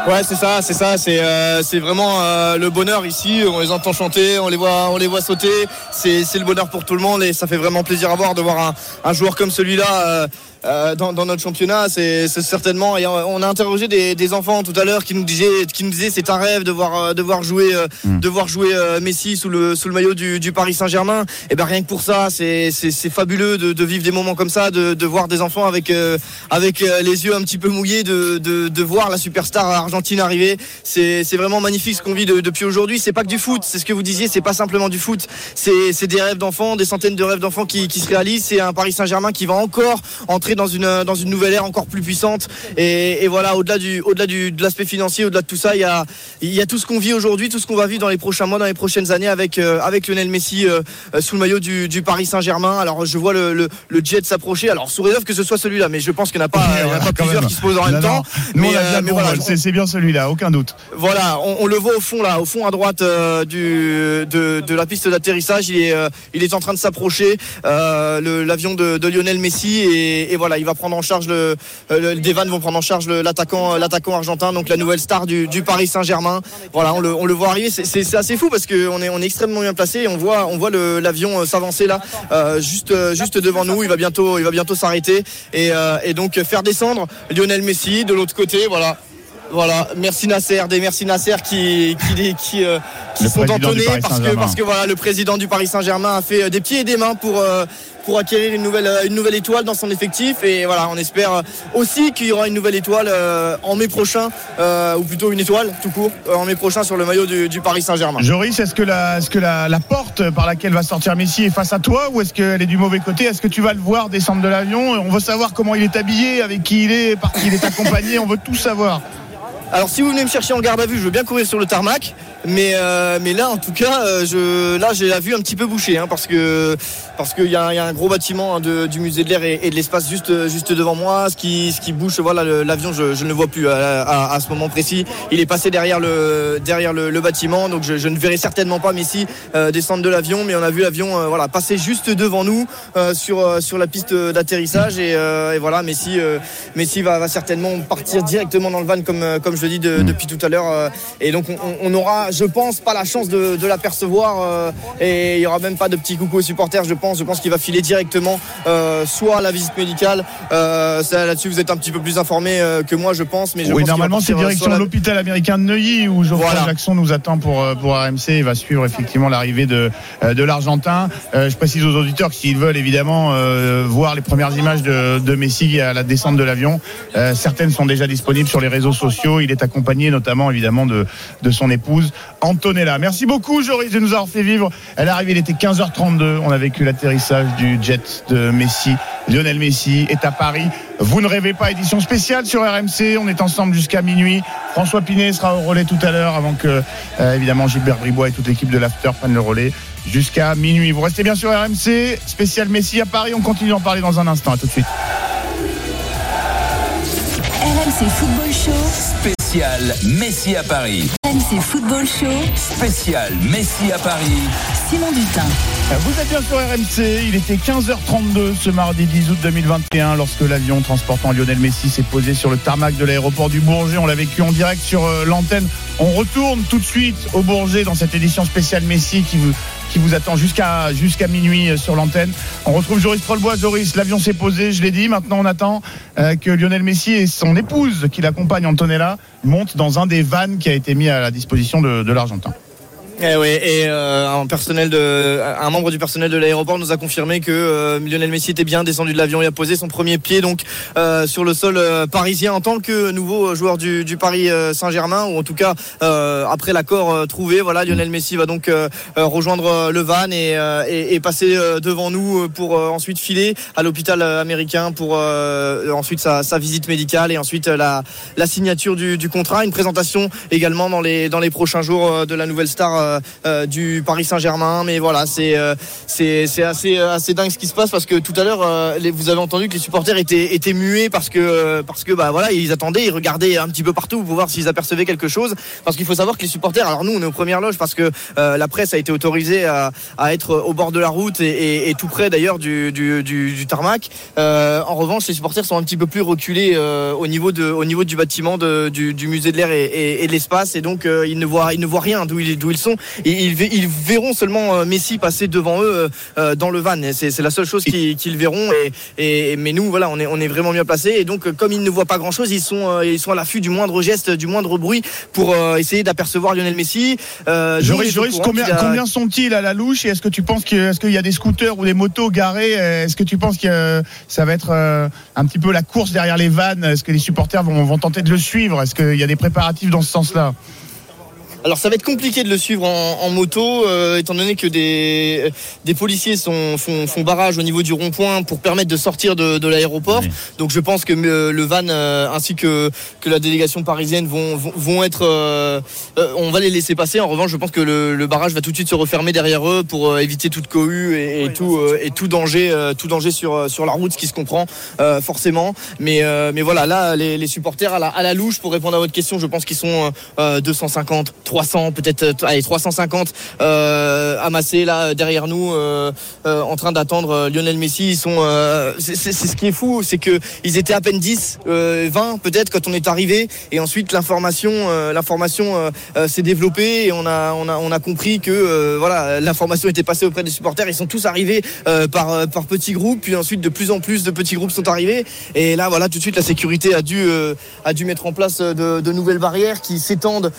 Ouais, c'est ça, c'est ça, c'est euh, c'est vraiment euh, le bonheur ici. On les entend chanter, on les voit, on les voit sauter. C'est le bonheur pour tout le monde et ça fait vraiment plaisir à voir de voir un, un joueur comme celui-là. euh, euh, dans, dans notre championnat, c'est certainement. Et on a interrogé des, des enfants tout à l'heure qui nous disaient, qui nous disaient, c'est un rêve de voir, euh, de voir jouer, euh, de voir jouer euh, Messi sous le sous le maillot du, du Paris Saint-Germain. Et ben rien que pour ça, c'est fabuleux de, de vivre des moments comme ça, de, de voir des enfants avec euh, avec les yeux un petit peu mouillés, de, de, de voir la superstar argentine arriver. C'est c'est vraiment magnifique ce qu'on vit de- depuis aujourd'hui. C'est pas que du foot, c'est ce que vous disiez, c'est pas simplement du foot. C'est c'est des rêves d'enfants, des centaines de rêves d'enfants qui, qui se réalisent. C'est un Paris Saint-Germain qui va encore entrer dans une dans une nouvelle ère encore plus puissante. Et, et voilà, au-delà du au-delà du de l'aspect financier, au-delà de tout ça, il y a il y a tout ce qu'on vit aujourd'hui, tout ce qu'on va vivre dans les prochains mois, dans les prochaines années avec euh, avec Lionel Messi euh, euh, sous le maillot du, du Paris Saint-Germain. Alors je vois le, le, le jet s'approcher. Alors sous réserve que ce soit celui-là, mais je pense qu'il n'y en a pas, a Voilà, pas plusieurs même. qui se posent en même non. temps. Mais, euh, mais voilà, c'est bien celui-là, aucun doute. voilà, on, on le voit au fond là, au fond à droite du, de, de la piste d'atterrissage. Il est, il est en train de s'approcher, l'avion de, de Lionel Messi et, et voilà, il va prendre en charge le, euh, le- des vannes vont prendre en charge l'attaquant, l'attaquant argentin, donc la nouvelle star du, Paris Saint-Germain. Voilà, on le, voit arriver. C'est- assez fou parce qu'on est, extrêmement bien placé. On voit, l'avion euh, s'avancer là, euh, juste, euh, juste devant nous. Il va bientôt, bientôt s'arrêter et, euh, et donc faire descendre Lionel Messi de l'autre côté. Voilà. Voilà, merci Nasser, des merci Nasser qui qui qui, euh, qui sont entonnés parce que Saint-Germain. parce que voilà le président du Paris Saint-Germain a fait euh, des pieds et des mains pour euh, pour acquérir une nouvelle une nouvelle étoile dans son effectif et voilà on espère aussi qu'il y aura une nouvelle étoile euh, en mai prochain ou plutôt une étoile tout court en mai prochain sur le maillot du, du Paris Saint-Germain. Joris, est-ce que, la, est-ce que la, la porte par laquelle va sortir Messi est face à toi ou est-ce qu'elle est du mauvais côté? Est-ce que tu vas le voir descendre de l'avion? On veut savoir comment il est habillé, avec qui il est, par qui il est accompagné, on veut tout savoir. Alors si vous venez me chercher en garde à vue, je veux bien courir sur le tarmac, mais euh, mais là en tout cas, euh, je là j'ai la vue un petit peu bouchée hein, parce que parce qu'il y, a un- il y a un gros bâtiment hein, de- du musée de l'air et, et de l'espace juste juste devant moi, ce qui ce qui bouche, voilà l'avion, je, je ne le vois plus à, à- à ce moment précis. Il est passé derrière le derrière le, le bâtiment, donc je, je ne verrai certainement pas Messi euh, descendre de l'avion, mais on a vu l'avion euh, voilà passer juste devant nous euh, sur euh, sur la piste d'atterrissage et, euh, et voilà Messi euh, Messi va, va certainement partir directement dans le van comme euh, comme je le dis de- depuis tout à l'heure. euh, et donc on, on aura, je pense, pas la chance de, de l'apercevoir. euh, et il y aura même pas de petit coucou aux supporters. Je pense, je pense qu'il va filer directement, euh, soit à la visite médicale. Euh, Là-dessus, vous êtes un petit peu plus informé euh, que moi, je pense. Mais je Oui, pense normalement, c'est direction la- l'hôpital américain de Neuilly où Geoffroy Voilà. Jackson nous attend pour, pour RMC. Il va suivre effectivement l'arrivée de, de l'Argentin. Je précise aux auditeurs que s'ils veulent évidemment voir les premières images de, de Messi à la descente de l'avion, certaines sont déjà disponibles sur les réseaux sociaux. Il est accompagné notamment évidemment de, de son épouse Antonella. Merci beaucoup Joris de nous avoir fait vivre. Elle est arrivée, il était 15h32. On a vécu l'atterrissage du jet de Messi. Lionel Messi est à Paris. Vous ne rêvez pas, édition spéciale sur RMC. On est ensemble jusqu'à minuit. François Pinet sera au relais tout à l'heure avant que, euh, évidemment, Gilbert Bribois et toute l'équipe de l'After prennent le relais jusqu'à minuit. Vous restez bien sur RMC. Spécial Messi à Paris. On continue d'en parler dans un instant. À tout de suite. RMC Football Show. Spécial Messi à Paris. RMC Football Show. Spécial Messi à Paris. Simon Dutin. Vous êtes bien sur RMC, il était 15h32 ce mardi 10 août 2021 lorsque l'avion transportant Lionel Messi s'est posé sur le tarmac de l'aéroport du Bourget. On l'a vécu en direct sur euh, l'antenne. On retourne tout de suite au Bourget dans cette édition spéciale Messi qui vous, attend jusqu'à minuit euh, sur l'antenne. On retrouve Joris Trollbois. Joris, l'avion s'est posé, je l'ai dit. Maintenant, on attend euh, que Lionel Messi et son épouse qui l'accompagne, Antonella, montent dans un des vannes qui a été mis à la disposition de l'Argentin. Eh oui, et euh, un personnel de, un membre du personnel de l'aéroport nous a confirmé que euh, Lionel Messi était bien descendu de l'avion et a posé son premier pied donc euh, sur le sol euh, parisien en tant que nouveau joueur du, du Paris euh, Saint-Germain ou en tout cas euh, après l'accord euh, trouvé. Voilà, Lionel Messi va donc euh, euh, rejoindre euh, le van et, euh, et, et passer euh, devant nous euh, pour euh, ensuite filer à l'hôpital euh, américain pour euh, ensuite sa, sa visite médicale et ensuite euh, la, la signature du, du contrat, une présentation également dans les dans les prochains jours euh, de la nouvelle star euh, euh, du Paris Saint-Germain. Mais voilà, c'est euh, assez euh, assez dingue ce qui se passe parce que tout à l'heure euh, vous avez entendu que les supporters étaient étaient muets parce que euh, parce que bah voilà ils attendaient, ils regardaient un petit peu partout pour voir s'ils apercevaient quelque chose. Parce qu'il faut savoir que les supporters, alors nous on est aux premières loges parce que euh, la presse a été autorisée à, à être au bord de la route et, tout près d'ailleurs du, du, du, tarmac. Euh, en revanche, les supporters sont un petit peu plus reculés euh, au niveau de au niveau du bâtiment du, musée de l'air et, de l'espace et donc euh, ils ne voient ils ne voient rien d'où ils d'où ils sont. Et ils, ve- ils verront seulement euh, Messi passer devant eux euh, euh, dans le van. C'est la seule chose qu'ils verront. Et, et- mais nous voilà, on est on est vraiment bien placés. Et donc comme ils ne voient pas grand chose, ils sont ils sont à l'affût du moindre geste, du moindre bruit pour essayer d'apercever Lionel Messi. Euh, Joris, combien, qu'il a- combien sont-ils à la louche? Et est-ce que tu penses qu'il y a des scooters ou des motos garées? Est-ce que tu penses que ça va être un petit peu la course derrière les vannes? Est-ce que les supporters vont, vont tenter de le suivre? Est-ce qu'il y a des préparatifs dans ce sens-là? Alors ça va être compliqué de le suivre en, en moto, euh, étant donné que des, des policiers sont, font, font barrage au niveau du rond-point pour permettre de sortir de, de l'aéroport. Oui. Donc je pense que euh, le van euh, ainsi que, que la délégation parisienne vont, vont, vont être... euh, euh, on va les laisser passer. En revanche, je pense que le, le barrage va tout de suite se refermer derrière eux pour euh, éviter toute cohue et, et tout, euh, et tout danger, euh, tout danger sur, euh, sur la route, ce qui se comprend euh, forcément. Mais, euh, mais voilà, là, les, les supporters à la, à la louche, pour répondre à votre question, je pense qu'ils sont euh, 250, 300, peut-être euh, allez, 350 euh, amassés là derrière nous, euh, euh, en train d'attendre euh, Lionel Messi. Ils sont, euh, c'est c'est- ce qui est fou, c'est que ils étaient à peine 10, euh, 20 peut-être quand on est arrivé, et ensuite l'information, l'information s'est développée et on a, on a, on a compris que voilà, l'information était passée auprès des supporters. Ils sont tous arrivés par, par petits groupes, puis ensuite de plus en plus de petits groupes sont arrivés. Et là, voilà, tout de suite, la sécurité a dû, a dû mettre en place de, de nouvelles barrières qui s'étendent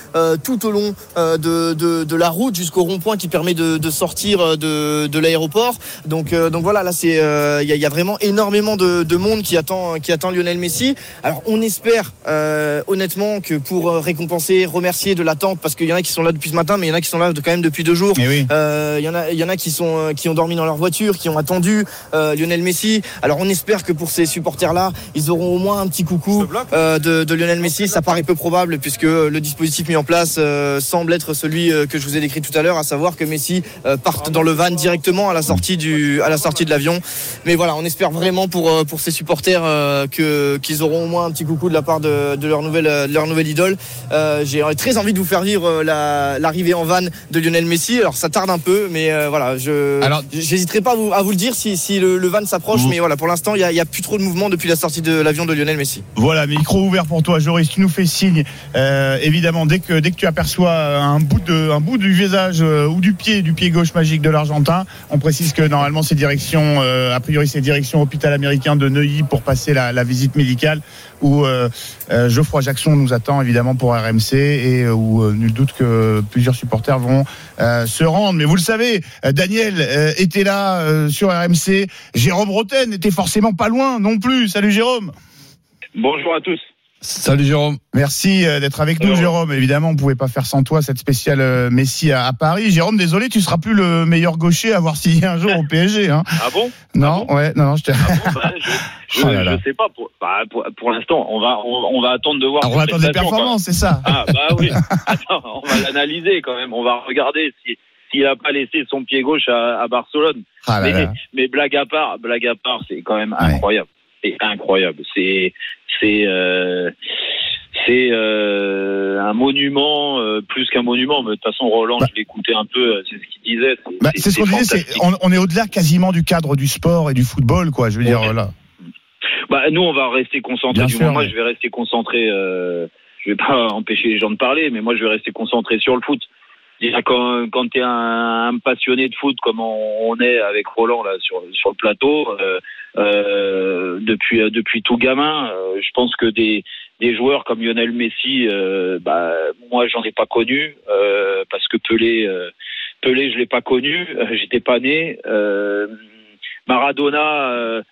tout au long euh, de, de, de la route jusqu'au rond-point qui permet de, de sortir euh, de, de l'aéroport. Donc, euh, donc voilà, là, c'est, euh, il y, a- il y a vraiment énormément de, de monde qui attend, qui attend Lionel Messi. Alors, on espère euh, honnêtement que pour récompenser, remercier de l'attente, parce qu'il y en a qui sont là depuis ce matin, mais il y en a qui sont là quand même depuis deux jours. Eh oui. Euh, Il y en a, il y en a qui sont qui ont dormi dans leur voiture, qui ont attendu euh, Lionel Messi. Alors on espère que pour ces supporters-là, ils auront au moins un petit coucou euh, de, de Lionel Messi. Ça paraît peu probable puisque le dispositif mis en place semble être celui euh, que je vous ai décrit tout à l'heure, à savoir que Messi euh, parte dans le van directement à la sortie du, à la sortie de l'avion. Mais voilà, on espère vraiment pour euh, pour ces supporters euh, que qu'ils auront au moins un petit coucou de la part de, de leur nouvelle euh, de leur nouvelle idole. Euh, J'ai très envie de vous faire vivre euh, la- l'arrivée en van de Lionel Messi. Alors ça tarde un peu, mais euh, voilà, je j'hésiterai pas à vous, à vous le dire si, si le, le van s'approche. Mais voilà, pour l'instant, il y a, plus trop de mouvement depuis la sortie de l'avion de Lionel Messi. Voilà, micro ouvert pour toi, Joris. Tu nous fais signe. Euh, évidemment, dès que dès que tu aperçois un bout de un bout du visage euh, ou du pied du pied gauche magique de l'Argentin, on précise que normalement c'est direction, euh, a priori c'est direction hôpital américain de Neuilly pour passer la, visite médicale où euh, Geoffroy Jackson nous attend évidemment pour RMC et où nul doute que plusieurs supporters vont se rendre. Mais vous le savez, Daniel était là sur RMC. Jérôme Roten était forcément pas loin non plus. Salut Jérôme. Bonjour à tous. Salut Jérôme. Merci euh, d'être avec nous. Jérôme. Évidemment, on ne pouvait pas faire sans toi cette spéciale euh, Messi à, à Paris. Jérôme, désolé, tu seras plus le meilleur gaucher à voir s'il y a un jour au PSG. Hein. Ah bon? Non, ouais, non, non, je te. Ah bon? Bah, Je, je, Oh là là. je sais pas. Pour, bah, pour, pour l'instant, on va, on, on va attendre de voir. Alors, on ses attend des performances, c'est ça. Ah bah oui. Attends, on va l'analyser quand même. On va regarder si s'il a pas laissé son pied gauche à, à Barcelone. Ah là mais, là. mais blague à part, blague à part, c'est quand même Ouais. incroyable. C'est incroyable. C'est c'est euh, c'est euh, un monument euh, plus qu'un monument. Mais de toute façon, Roland, Bah. je l'écoutais un peu. C'est ce qu'il disait. Bah, c'est ce qu'on disait, on, on est au-delà quasiment du cadre du sport et du football, quoi. Je veux dire, voilà. Bah, nous, on va rester concentrés. Bien Du sûr, moment, moi, ouais. je vais rester concentré. Euh, je vais pas empêcher les gens de parler, mais moi, je vais rester concentré sur le foot. Déjà, Quand, quand tu es un, un passionné de foot comme on, on est avec Roland là sur, sur le plateau, euh, euh, depuis euh, depuis tout gamin, euh, je pense que des des joueurs comme Lionel Messi, euh, bah moi j'en ai pas connu euh, parce que Pelé, euh, Pelé je l'ai pas connu, j'étais pas né. Maradona,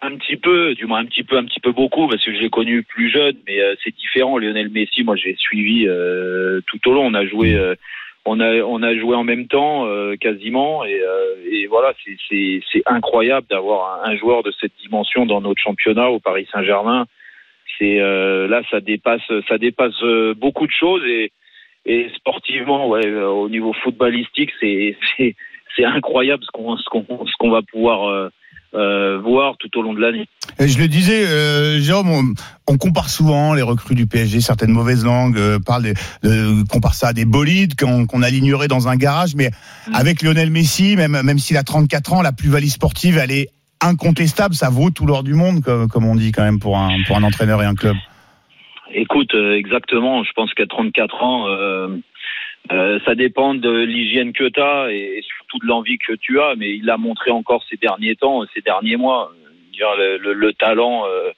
un petit peu, du moins un petit peu, un petit peu beaucoup, parce que je l'ai connu plus jeune, mais euh, c'est différent. Lionel Messi, moi, j'ai suivi euh, tout au long. On a joué, euh, on a, on a joué en même temps, euh, quasiment, et, euh, et voilà, c'est, incroyable d'avoir un, un joueur de cette dimension dans notre championnat au Paris Saint-Germain. C'est euh, là, ça dépasse, ça dépasse euh, beaucoup de choses et, et sportivement, ouais, euh, au niveau footballistique, c'est, c'est, c'est incroyable ce qu'on, ce qu'on, ce qu'on va pouvoir euh, euh, voir tout au long de l'année. Je le disais, euh, Jérôme, on, on compare souvent les recrues du PSG, certaines mauvaises langues euh, parlent de, de- compare ça à des bolides qu'on qu'on alignerait dans un garage, mais Mm. avec Lionel Messi, même, même s'il a 34 ans, la plus-value sportive, elle est incontestable, ça vaut tout l'or du monde, comme, comme on dit quand même pour un, pour un entraîneur et un club. Écoute, euh, exactement. Je pense qu'à 34 ans, euh, ça dépend de l'hygiène que tu as et, surtout de l'envie que tu as. Mais il l'a montré encore ces derniers temps, ces derniers mois. Le, le- le talent, euh,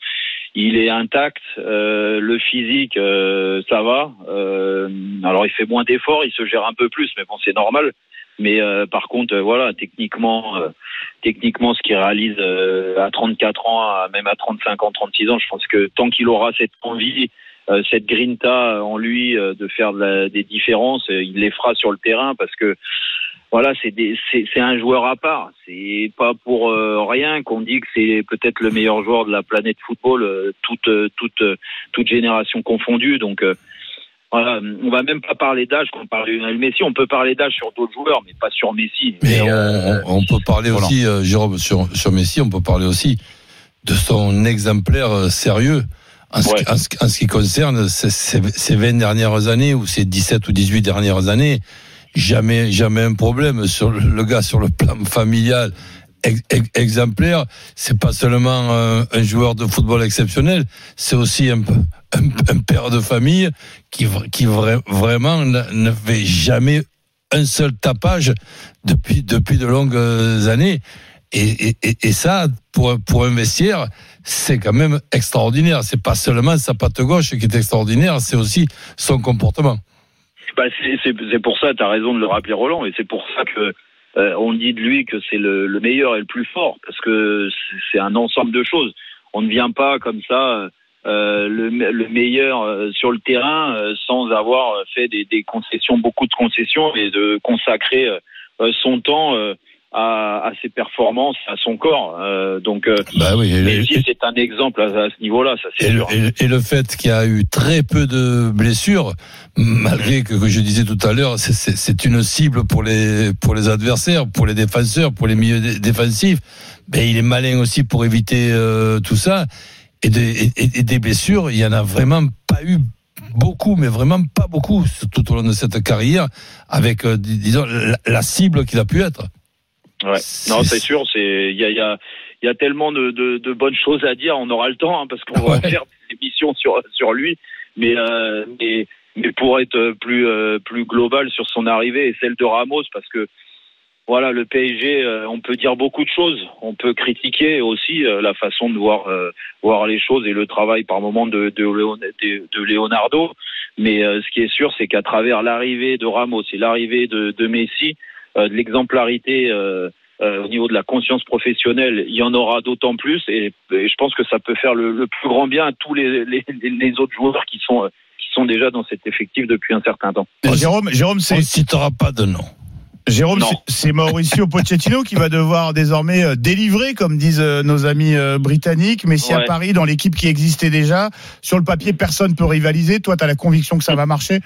il est intact. Euh, le physique, euh, ça va. Euh, alors, il fait moins d'efforts, il se gère un peu plus, mais bon, c'est normal. Mais par contre, voilà, techniquement, techniquement, ce qu'il réalise à 34 ans, à- même à 35 ans, 36 ans, je pense que tant qu'il aura cette envie, cette grinta en lui euh, de faire de la- des différences, euh, il les fera sur le terrain parce que voilà, c'est un joueur à part. C'est pas pour euh, rien qu'on dit que c'est peut-être le meilleur joueur de la planète football, euh, toute euh, toute euh, toute génération confondue. Donc euh, voilà, on va même pas parler d'âge quand on parle de Messi. On peut parler d'âge sur d'autres joueurs, mais pas sur Messi. Mais on, euh, on- on peut parler aussi, euh, Jérôme, sur, sur Messi, on peut parler aussi de son exemplaire euh, sérieux en ce, Ouais. qui- en ce, en ce qui concerne ces, ces, ces 20 dernières années ou ces 17 ou 18 dernières années. Jamais, jamais un problème sur le, le gars sur le plan familial. ex- ex- exemplaire, c'est pas seulement un, un joueur de football exceptionnel, c'est aussi un, un, un père de famille qui, qui vra- vraiment ne fait jamais un seul tapage depuis, depuis de longues années. Et, ça, pour, pour un vestiaire, c'est quand même extraordinaire. C'est pas seulement sa patte gauche qui est extraordinaire, c'est aussi son comportement. Bah, c'est- pour ça, tu as raison de le rappeler Roland, et c'est pour ça que euh, on dit de lui que c'est le, le meilleur et le plus fort, parce que c'est- un ensemble de choses. On ne vient pas comme ça euh, le, me- le meilleur euh, sur le terrain sans avoir fait des, concessions, beaucoup de concessions, et de consacrer son temps à, à ses performances, à son corps. Euh, donc, euh, Bah oui, c'est un exemple à, à ce niveau-là, ça c'est et le, sûr. et- et le fait qu'il y a eu très peu de blessures, malgré que, que je disais tout à l'heure, c'est- une cible pour les pour les adversaires, pour les défenseurs, pour les milieux dé- défensifs. Mais il est malin aussi pour éviter euh, tout ça. Et des, et- et des blessures, il y en a vraiment pas eu beaucoup, mais vraiment pas beaucoup tout au long de cette carrière, avec euh, dis- disons la, la cible qu'il a pu être. Ouais. Non, c'est sûr, c'est il y a, y a y a tellement de, de, de bonnes choses à dire. On aura le temps hein, parce qu'on va faire des émissions sur sur lui, mais euh, mais mais pour être plus euh, plus global sur son arrivée et celle de Ramos, parce que voilà, le PSG, euh, on peut dire beaucoup de choses. On peut critiquer aussi euh, la façon de voir euh, voir les choses et le travail par moment de de, Léon- de, de Leonardo. Mais euh, ce qui est sûr, c'est qu'à travers l'arrivée de Ramos et l'arrivée de, de Messi, de l'exemplarité euh, euh, au niveau de la conscience professionnelle, il y en aura d'autant plus. Et, et je pense que ça peut faire le, le plus grand bien à tous les, les, les autres joueurs qui sont euh, qui sont déjà dans cet effectif depuis un certain temps. Jérôme, Jérôme, c'est On ne citera pas de nom. Jérôme, c'est- Mauricio Pochettino qui va devoir désormais euh, délivrer, comme disent euh, nos amis euh, britanniques. Messi à Ouais. Paris, dans l'équipe qui existait déjà. Sur le papier, personne peut rivaliser. Toi, tu as la conviction que ça va marcher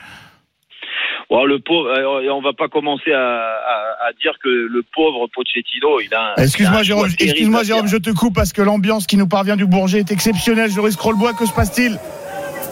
Bon, le pauvre, euh, on va pas commencer à, à, à dire que le pauvre Pochettino, il a. un- Excuse-moi, Jérôme, excuse-moi, Jérôme, je te coupe parce que l'ambiance qui nous parvient du Bourget est exceptionnelle. Joris Krollbois, que se passe-t-il?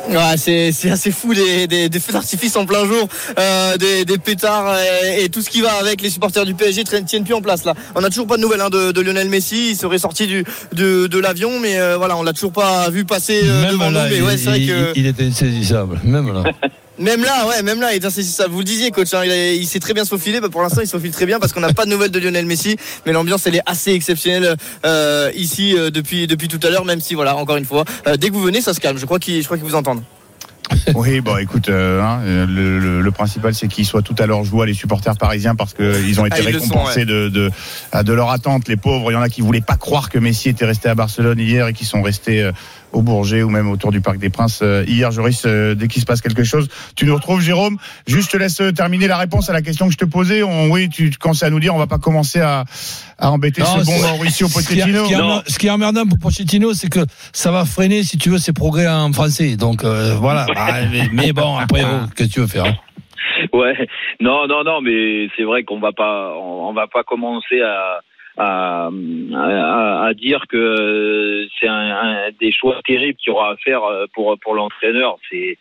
Ouais, c'est c'est assez fou des, des, des feux d'artifice en plein jour, euh, des, des pétards et, et tout ce qui va avec. Les supporters du PSG traînent- tiennent plus en place là. On n'a toujours pas de nouvelles hein, de, de Lionel Messi. Il serait sorti du de, de l'avion, mais euh, voilà, on l'a toujours pas vu passer euh, devant là, nous. Mais il, ouais, c'est vrai il- que il était insaisissable. Même là. même là, ouais, même là, il est insaisissable. Vous le disiez, coach, hein, il, est- il s'est très bien se faufiler. Bah, pour l'instant, il se faufile très bien parce qu'on n'a pas de nouvelles de Lionel Messi. Mais l'ambiance, elle est assez exceptionnelle euh, ici euh, depuis depuis tout à l'heure. Même si, voilà, encore une fois, euh, dès que vous venez, ça se calme. Je crois qu'ils vous entendent. Oui, bon, écoute, euh, hein, le, le- le principal, c'est qu'ils soient tout à leur joie, les supporters parisiens, parce qu'ils ont été Ah, sont, récompensés ouais. de, de, de leur attente. Les pauvres, il y en a qui voulaient pas croire que Messi était resté à Barcelone hier et qui sont restés au Bourget ou même autour du Parc des Princes euh, hier. Joris, euh, dès qu'il se passe quelque chose, tu nous retrouves, Jérôme. Juste, je te laisse euh, terminer la réponse à la question que je te posais. On, oui, tu commences à nous dire, on va pas commencer à, à embêter Non, ce bon Mauricio Ce qui, est- Pochettino. ce qui ce qui est emmerdant pour Pochettino, c'est que ça va freiner, si tu veux, ses progrès en français. Donc euh, voilà. Bah, mais, mais bon, après, oh, qu'est-ce que tu veux faire hein Ouais, non, non, non, mais c'est vrai qu'on va pas, on, on va pas commencer à à, à, à dire que euh, c'est un, un des choix terribles qu'il aura à faire euh, pour pour l'entraîneur. C'est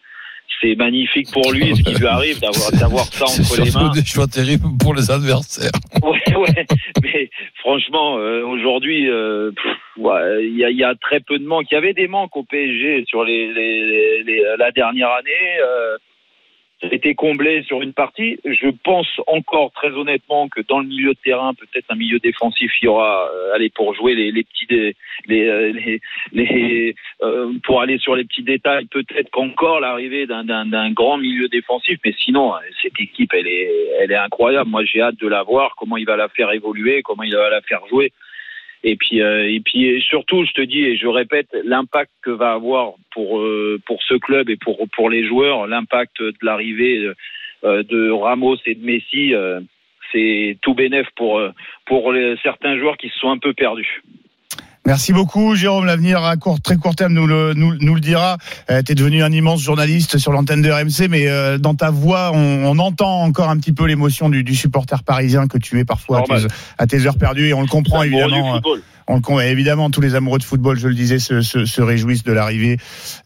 c'est magnifique pour lui ce qui lui arrive d'avoir d'avoir ça entre les mains. des choix terribles pour les adversaires. Ouais, ouais. Mais franchement, euh, aujourd'hui, euh, ouais, il y, a, il y a très peu de manques. Il y avait des manques au PSG sur les, les, les- les- la dernière année. Euh, été comblé sur une partie. Je pense encore très honnêtement que dans le milieu de terrain, peut-être un milieu défensif, il y aura, euh, pour jouer les, petits, euh, les, les, euh, pour aller sur les petits détails, peut-être qu'encore l'arrivée d'un grand milieu défensif, mais sinon, euh, cette équipe, elle est, elle est incroyable. Moi, j'ai hâte de la voir, comment il va la faire évoluer, comment il va la faire jouer. Et puis, euh, et puis surtout, je te dis et je répète, l'impact que va avoir pour euh, pour ce club et pour pour les joueurs, l'impact de l'arrivée euh, de Ramos et de Messi, euh, c'est tout bénef pour euh, pour certains joueurs qui se sont un peu perdus. Merci beaucoup, Jérôme. L'avenir à court, très court terme nous le, nous, nous le dira. Euh, tu es devenu un immense journaliste sur l'antenne de RMC, mais euh, dans ta voix, on, on entend encore un petit peu l'émotion du, du supporter parisien que tu es parfois à tes, à tes heures perdues, et on le comprend évidemment. Euh. On le con- évidemment, tous les amoureux de football, je le disais, se, se, se réjouissent de l'arrivée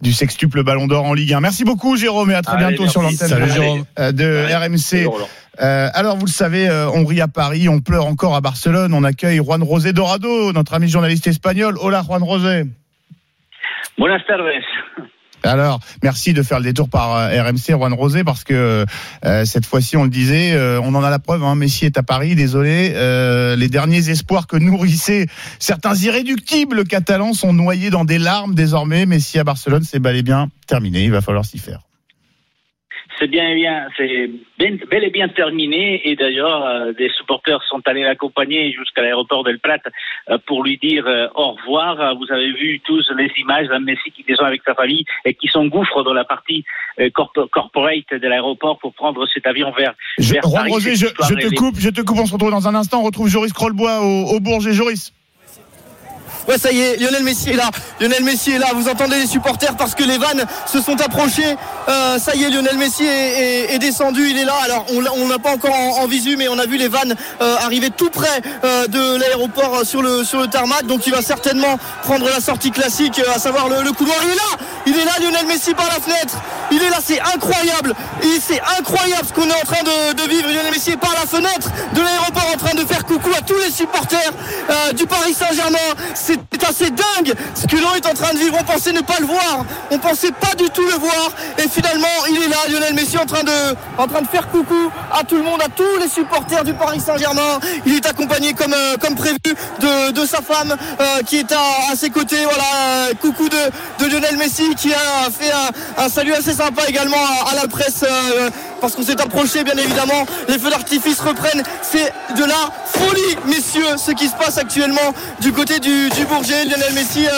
du sextuple Ballon d'Or en Ligue 1. Merci beaucoup, Jérôme, et à très Allez, bientôt merci. sur l'antenne de- euh. RMC. Roland. Euh, alors, vous le savez, euh, on rit à Paris, on pleure encore à Barcelone. On accueille Juan Rosé Dorado, notre ami journaliste espagnol. Hola, Juan Rosé. Buenas tardes. Alors, merci de faire le détour par euh, RMC, Juan Rosé, parce que euh, cette fois-ci, on le disait, euh, on en a la preuve. Hein, Messi est à Paris, désolé. Euh, les derniers espoirs que nourrissaient certains irréductibles catalans sont noyés dans des larmes désormais. Messi à Barcelone, c'est bel et bien terminé. Il va falloir s'y faire. C'est bien, bien, c'est bel et bien terminé. Et d'ailleurs, euh, des supporters sont allés l'accompagner jusqu'à l'aéroport del Prat euh, pour lui dire euh, au revoir. Vous avez vu tous les images d'un Messi qui descend avec sa famille et qui s'engouffre dans la partie corporate de l'aéroport pour prendre cet avion vers, je, vers Paris. Rosé, je, je, te coupe, je te coupe. On se retrouve dans un instant. On retrouve Joris Crollbois au, au Bourget. Joris. Ouais, ça y est, Lionel Messi est là. Lionel Messi est là. Vous entendez les supporters parce que les vannes se sont approchés. Euh, ça y est, Lionel Messi est, descendu. Il est là. Alors, on n'a pas encore en, visu, mais on a vu les vannes euh, arriver tout près euh, de l'aéroport sur le, sur tarmac. Donc, il va certainement prendre la sortie classique, à savoir le, le, couloir. Il est là. Il est là, Lionel Messi par la fenêtre. Il est là. C'est incroyable. C'est incroyable ce qu'on est en train de, de, vivre. Lionel Messi est par la fenêtre de l'aéroport en train de faire coucou à tous les supporters du Paris Saint-Germain. C'est assez dingue ce que l'on est en train de vivre. On pensait ne pas le voir. On pensait pas du tout le voir. Et finalement, il est là, Lionel Messi, en train de, en train de faire coucou à tout le monde, à tous les supporters du Paris Saint-Germain. Il est accompagné comme, euh, comme prévu de, de, sa femme euh, qui est à, à, ses côtés. Voilà, coucou de, de, Lionel Messi qui a fait un, un salut assez sympa également à, la presse. Euh, parce qu'on s'est approché bien évidemment. Les feux d'artifice reprennent. C'est de la folie, messieurs, ce qui se passe actuellement du côté du, du Bourget. Lionel Messi euh,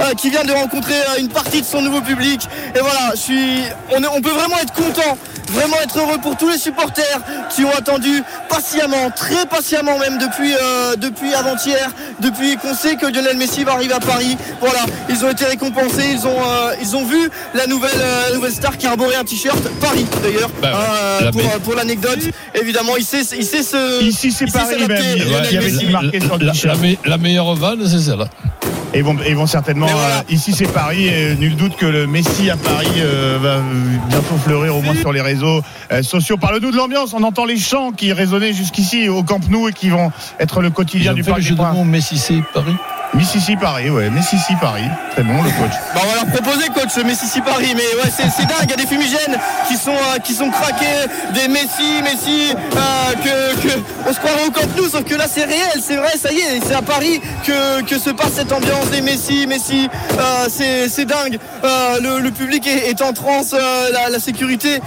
euh, qui vient de rencontrer euh, une partie de son nouveau public. Et voilà, je suis, on, on peut vraiment être content, vraiment être heureux pour tous les supporters qui ont attendu patiemment, très patiemment même depuis, euh, depuis avant-hier, depuis qu'on sait que Lionel Messi va arriver à Paris. Voilà, ils ont été récompensés, ils ont, euh, ils ont vu la nouvelle, euh, nouvelle star qui arborait un t-shirt Paris d'ailleurs. Bah ouais, euh, pour, pour l'anecdote, évidemment, il sait, il sait ce. Ici c'est Paris même. Lionel Il y avait Messi. marqué sur le La, la me- la meilleure vanne, c'est celle-là. Et ils vont, certainement. Voilà. euh, ici, c'est Paris. Et nul doute que le Messi à Paris euh, va bientôt fleurir au moins sur les réseaux euh, sociaux. Parle-nous de l'ambiance. On entend les chants qui résonnaient jusqu'ici au Camp Nou et qui vont être le quotidien du le Paris. jeu de mots Messi, c'est Paris. Mississi Paris, ouais. Mississi Paris. Très bon, le coach. Bah, on va leur proposer coach Messi Paris. Mais ouais c'est, c'est dingue. Il y a des fumigènes qui sont euh, qui sont craqués. Des Messi Messi euh, que, on se croirait au Camp Nou sauf que là c'est réel c'est vrai ça y est. C'est à Paris que, que se passe cette ambiance des Messi Messi. Euh, c'est, c'est dingue. Le, public est, est en transe la, sécurité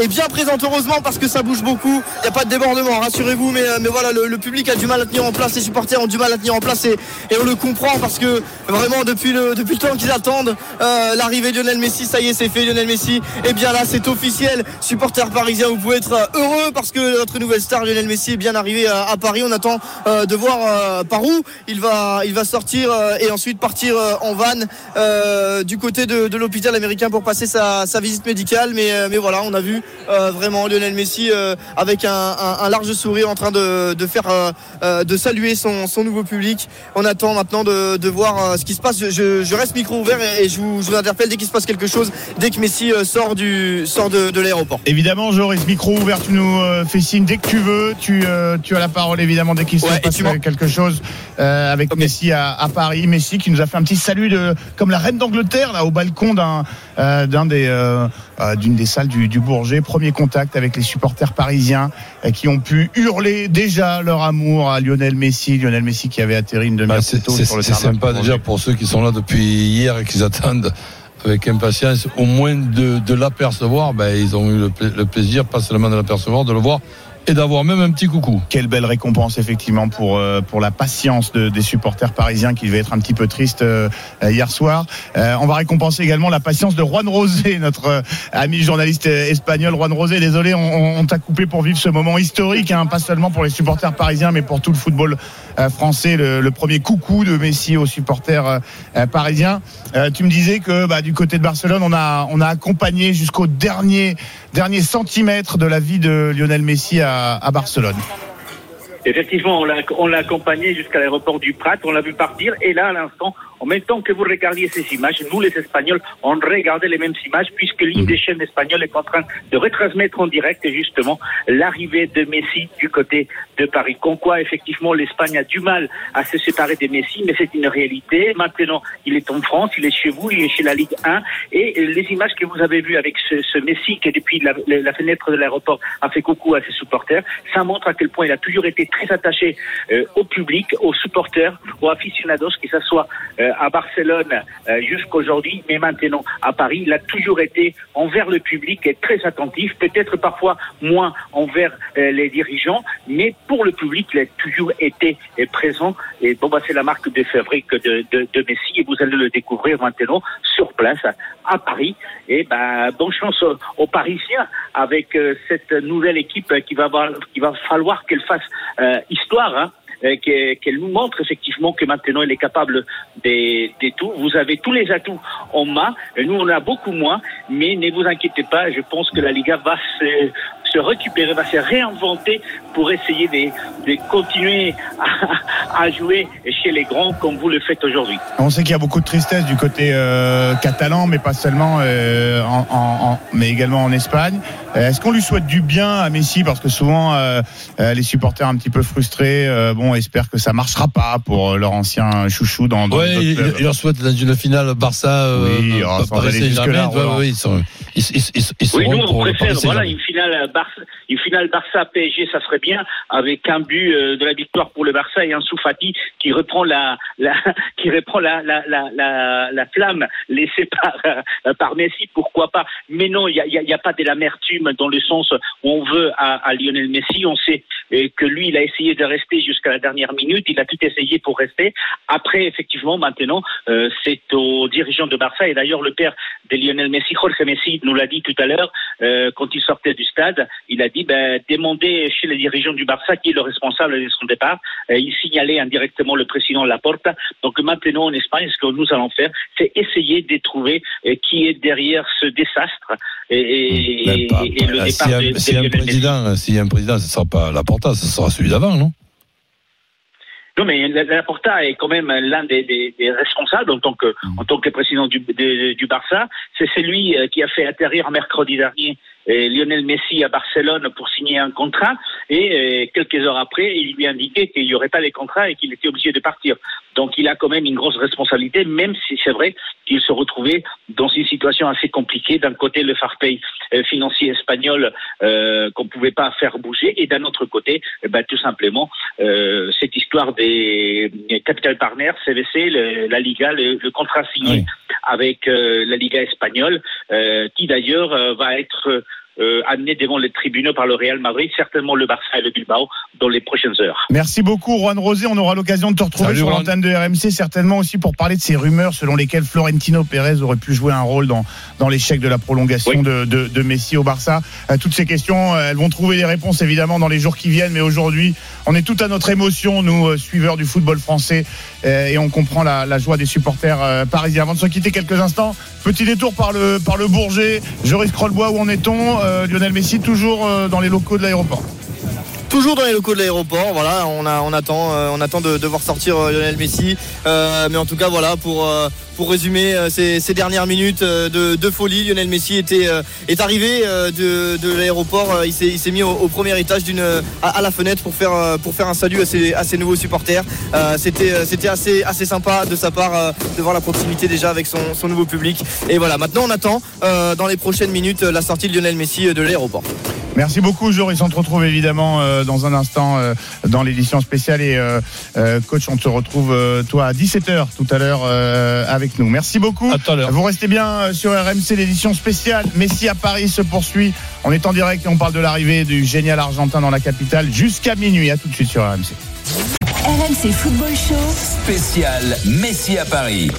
est bien présente heureusement parce que ça bouge beaucoup. Il n'y a pas de débordement rassurez-vous. Mais, mais voilà le, public a du mal à tenir en place les supporters ont du mal à tenir en place et on le comprend parce que vraiment depuis le, depuis le temps qu'ils attendent euh, l'arrivée de Lionel Messi, ça y est c'est fait Lionel Messi, et bien là c'est officiel, supporters parisiens vous pouvez être euh, heureux parce que notre nouvelle star Lionel Messi est bien arrivé à, à Paris, on attend euh, de voir euh, par où il va, il va sortir euh, et ensuite partir euh, en van euh, du côté de, l'hôpital américain pour passer sa, visite médicale. Mais, euh, mais voilà on a vu euh, vraiment Lionel Messi euh, avec un, large sourire en train de, de faire euh, euh, de saluer son, son nouveau public. On attend maintenant de, de voir euh, ce qui se passe. Je, reste micro ouvert et, et je, vous, je vous interpelle dès qu'il se passe quelque chose, dès que Messi euh, sort, du, sort de, de l'aéroport. Évidemment, Joris, micro ouvert, tu nous euh, fais signe dès que tu veux. Tu, tu as la parole, évidemment, dès qu'il se Ouais, passe quelque chose avec. Messi à, à Paris. Messi qui nous a fait un petit salut de, comme la reine d'Angleterre, là, au balcon d'un, euh, d'un des, euh, euh, d'une des salles du, du Bourget. Premier contact avec les supporters parisiens qui ont pu hurler déjà leur amour à Lionel Messi. Lionel Messi qui avait atterri une demi-heure Bah, plus tôt sur le c'est sympa déjà pour ceux qui sont là depuis hier et qui attendent avec impatience au moins de, de l'apercevoir. Ben, ils ont eu le plaisir, pas seulement de l'apercevoir, de le voir et d'avoir même un petit coucou. Quelle belle récompense effectivement pour euh, pour la patience de- des supporters parisiens qui devaient être un petit peu tristes euh, hier soir. Euh, on va récompenser également la patience de Juan Rosé, notre euh, ami journaliste espagnol. Juan Rosé, désolé, on, on- t'a coupé pour vivre ce moment historique, hein, pas seulement pour les supporters parisiens, mais pour tout le football français. Le, le premier coucou de Messi aux supporters parisiens. Euh, tu me disais que bah, du côté de Barcelone, on a on a accompagné jusqu'au dernier dernier centimètre de la vie de Lionel Messi à, à Barcelone. Effectivement, on l'a, accompagné jusqu'à l'aéroport du Prat, on l'a vu partir, et là, à l'instant, en même temps que vous regardiez ces images, nous, les Espagnols, on regardait les mêmes images, puisque l'une des chaînes espagnoles est en train de retransmettre en direct, justement, l'arrivée de Messi du côté de Paris. Con quoi, effectivement, l'Espagne a du mal à se séparer de Messi, mais c'est une réalité. Maintenant, il est en France, il est chez vous, il est chez la Ligue 1, et euh, les images que vous avez vues avec ce, Messi qui, depuis la fenêtre de l'aéroport, a fait coucou à ses supporters, ça montre à quel point il a toujours été très attaché euh, au public, aux supporters, aux aficionados, que ce soit euh, à Barcelone euh, jusqu'aujourd'hui, mais maintenant à Paris, il a toujours été envers le public et très attentif, peut-être parfois moins envers euh, les dirigeants, mais pour le public, il a toujours été euh, présent. Et bon, bah, c'est la marque de fabrique de, de, de Messi et vous allez le découvrir maintenant sur place à Paris. Et bah, bonne chance aux, aux Parisiens avec euh, cette nouvelle équipe qui va, avoir- qui va falloir qu'elle fasse euh, histoire. Hein euh, qu'elle qu'elle nous montre effectivement que maintenant elle est capable des, des tout. Vous avez tous les atouts en main. Et Nous, on a beaucoup moins, mais ne vous inquiétez pas. Je pense que la Liga va se, se récupérer, va se réinventer pour essayer de, de continuer à, à jouer chez les grands comme vous le faites aujourd'hui. On sait qu'il y a beaucoup de tristesse du côté euh, catalan, mais pas seulement, euh, en, en- en- mais également en Espagne. Euh, Est-ce qu'on lui souhaite du bien à Messi? Parce que souvent, euh, les supporters un petit peu frustrés, euh, bon, espèrent que ça marchera pas pour leur ancien chouchou dans, dans Ouais, d'autres il, leur souhaite dans une finale Barça. euh, Oui, oh, ouais, ils sont, ils, ils, ils, ils Oui, seront nous on préfère voilà une finale Barça, une finale Barça PSG, ça serait bien avec un but euh, de la victoire pour le Barça et un Soufati qui reprend la, la qui reprend la la, la, la, la flamme laissée par euh, par Messi, pourquoi pas. Mais non, il y a, y a- pas de l'amertume dans le sens où on veut à, à Lionel Messi. On sait euh, que lui, il a essayé de rester jusqu'à la dernière minute. Il a tout essayé pour rester. Après, effectivement, maintenant, c'est aux dirigeants de Barça et d'ailleurs le père de Lionel Messi, Jorge Messi, nous l'a dit tout à l'heure quand il sortait du stade. Il a dit ben, demandez chez les dirigeants du Barça qui est le responsable de son départ. Euh, il signalait indirectement le président Laporta. Donc maintenant en Espagne, ce que nous allons faire, c'est essayer de trouver euh, qui est derrière ce désastre et, et- Même pas. et- et le Ah, départ y a, de, de y a un président, s'il y a un président, ce ne sera pas Laporta, ce sera celui d'avant, non? Non, mais la- Laporta est quand même l'un des, des- des responsables en tant que, en tant que président du, de- du Barça. C'est celui euh, qui a fait atterrir mercredi dernier euh, Lionel Messi à Barcelone pour signer un contrat. Et euh, quelques heures après, il lui a indiqué qu'il n'y aurait pas les contrats et qu'il était obligé de partir. Donc il a quand même une grosse responsabilité, même si c'est vrai qu'il se retrouvait dans une situation assez compliquée. D'un côté, le farpay euh, financier espagnol euh, qu'on pouvait pas faire bouger, et d'un autre côté, eh ben, tout simplement, euh, cette histoire des capital partners, CVC, le- la Liga, le, le contrat signé avec euh, la Liga espagnole, qui d'ailleurs va être euh, amené devant les tribunaux par le Real Madrid, certainement le Barça et le Bilbao, dans les prochaines heures. Merci beaucoup, Juan Rosé. On aura l'occasion de te retrouver Salut, sur l'antenne de RMC, certainement aussi pour parler de ces rumeurs selon lesquelles Florentino Pérez aurait pu jouer un rôle dans, dans l'échec de la prolongation Oui. de, de, de Messi au Barça. Euh, toutes ces questions, euh, elles vont trouver des réponses évidemment dans les jours qui viennent, mais aujourd'hui, on est tout à notre émotion, nous, euh, suiveurs du football français, euh, et on comprend la, joie des supporters euh, parisiens. Avant de se quitter quelques instants, petit détour par le, par le Bourget. Joris Crollbois, où en est-on Lionel Messi, toujours dans les locaux de l'aéroport? Toujours dans les locaux de l'aéroport, voilà, on, a, on attend, euh, on attend de, de voir sortir euh, Lionel Messi. Euh, mais en tout cas, voilà, pour, euh, pour résumer ces, ces dernières minutes de, de folie, Lionel Messi était, est arrivé de, de l'aéroport. il s'est mis au, au premier étage d'une à, la fenêtre pour faire, pour faire un salut à ses, à ses nouveaux supporters. Euh, C'était assez, assez sympa de sa part de voir la proximité déjà avec son, son nouveau public. Et voilà, maintenant on attend euh, dans les prochaines minutes la sortie de Lionel Messi de l'aéroport. Merci beaucoup, Joris. On te retrouve évidemment euh, dans un instant euh, dans l'édition spéciale. Et euh, euh, coach, on te retrouve euh, toi à 17h tout à l'heure euh, avec nous. Merci beaucoup. À tout à l'heure. Vous restez bien euh, sur RMC, l'édition spéciale. Messi à Paris se poursuit. On est en direct et on parle de l'arrivée du génial Argentin dans la capitale jusqu'à minuit. À tout de suite sur RMC. RMC Football Show. Spécial Messi à Paris.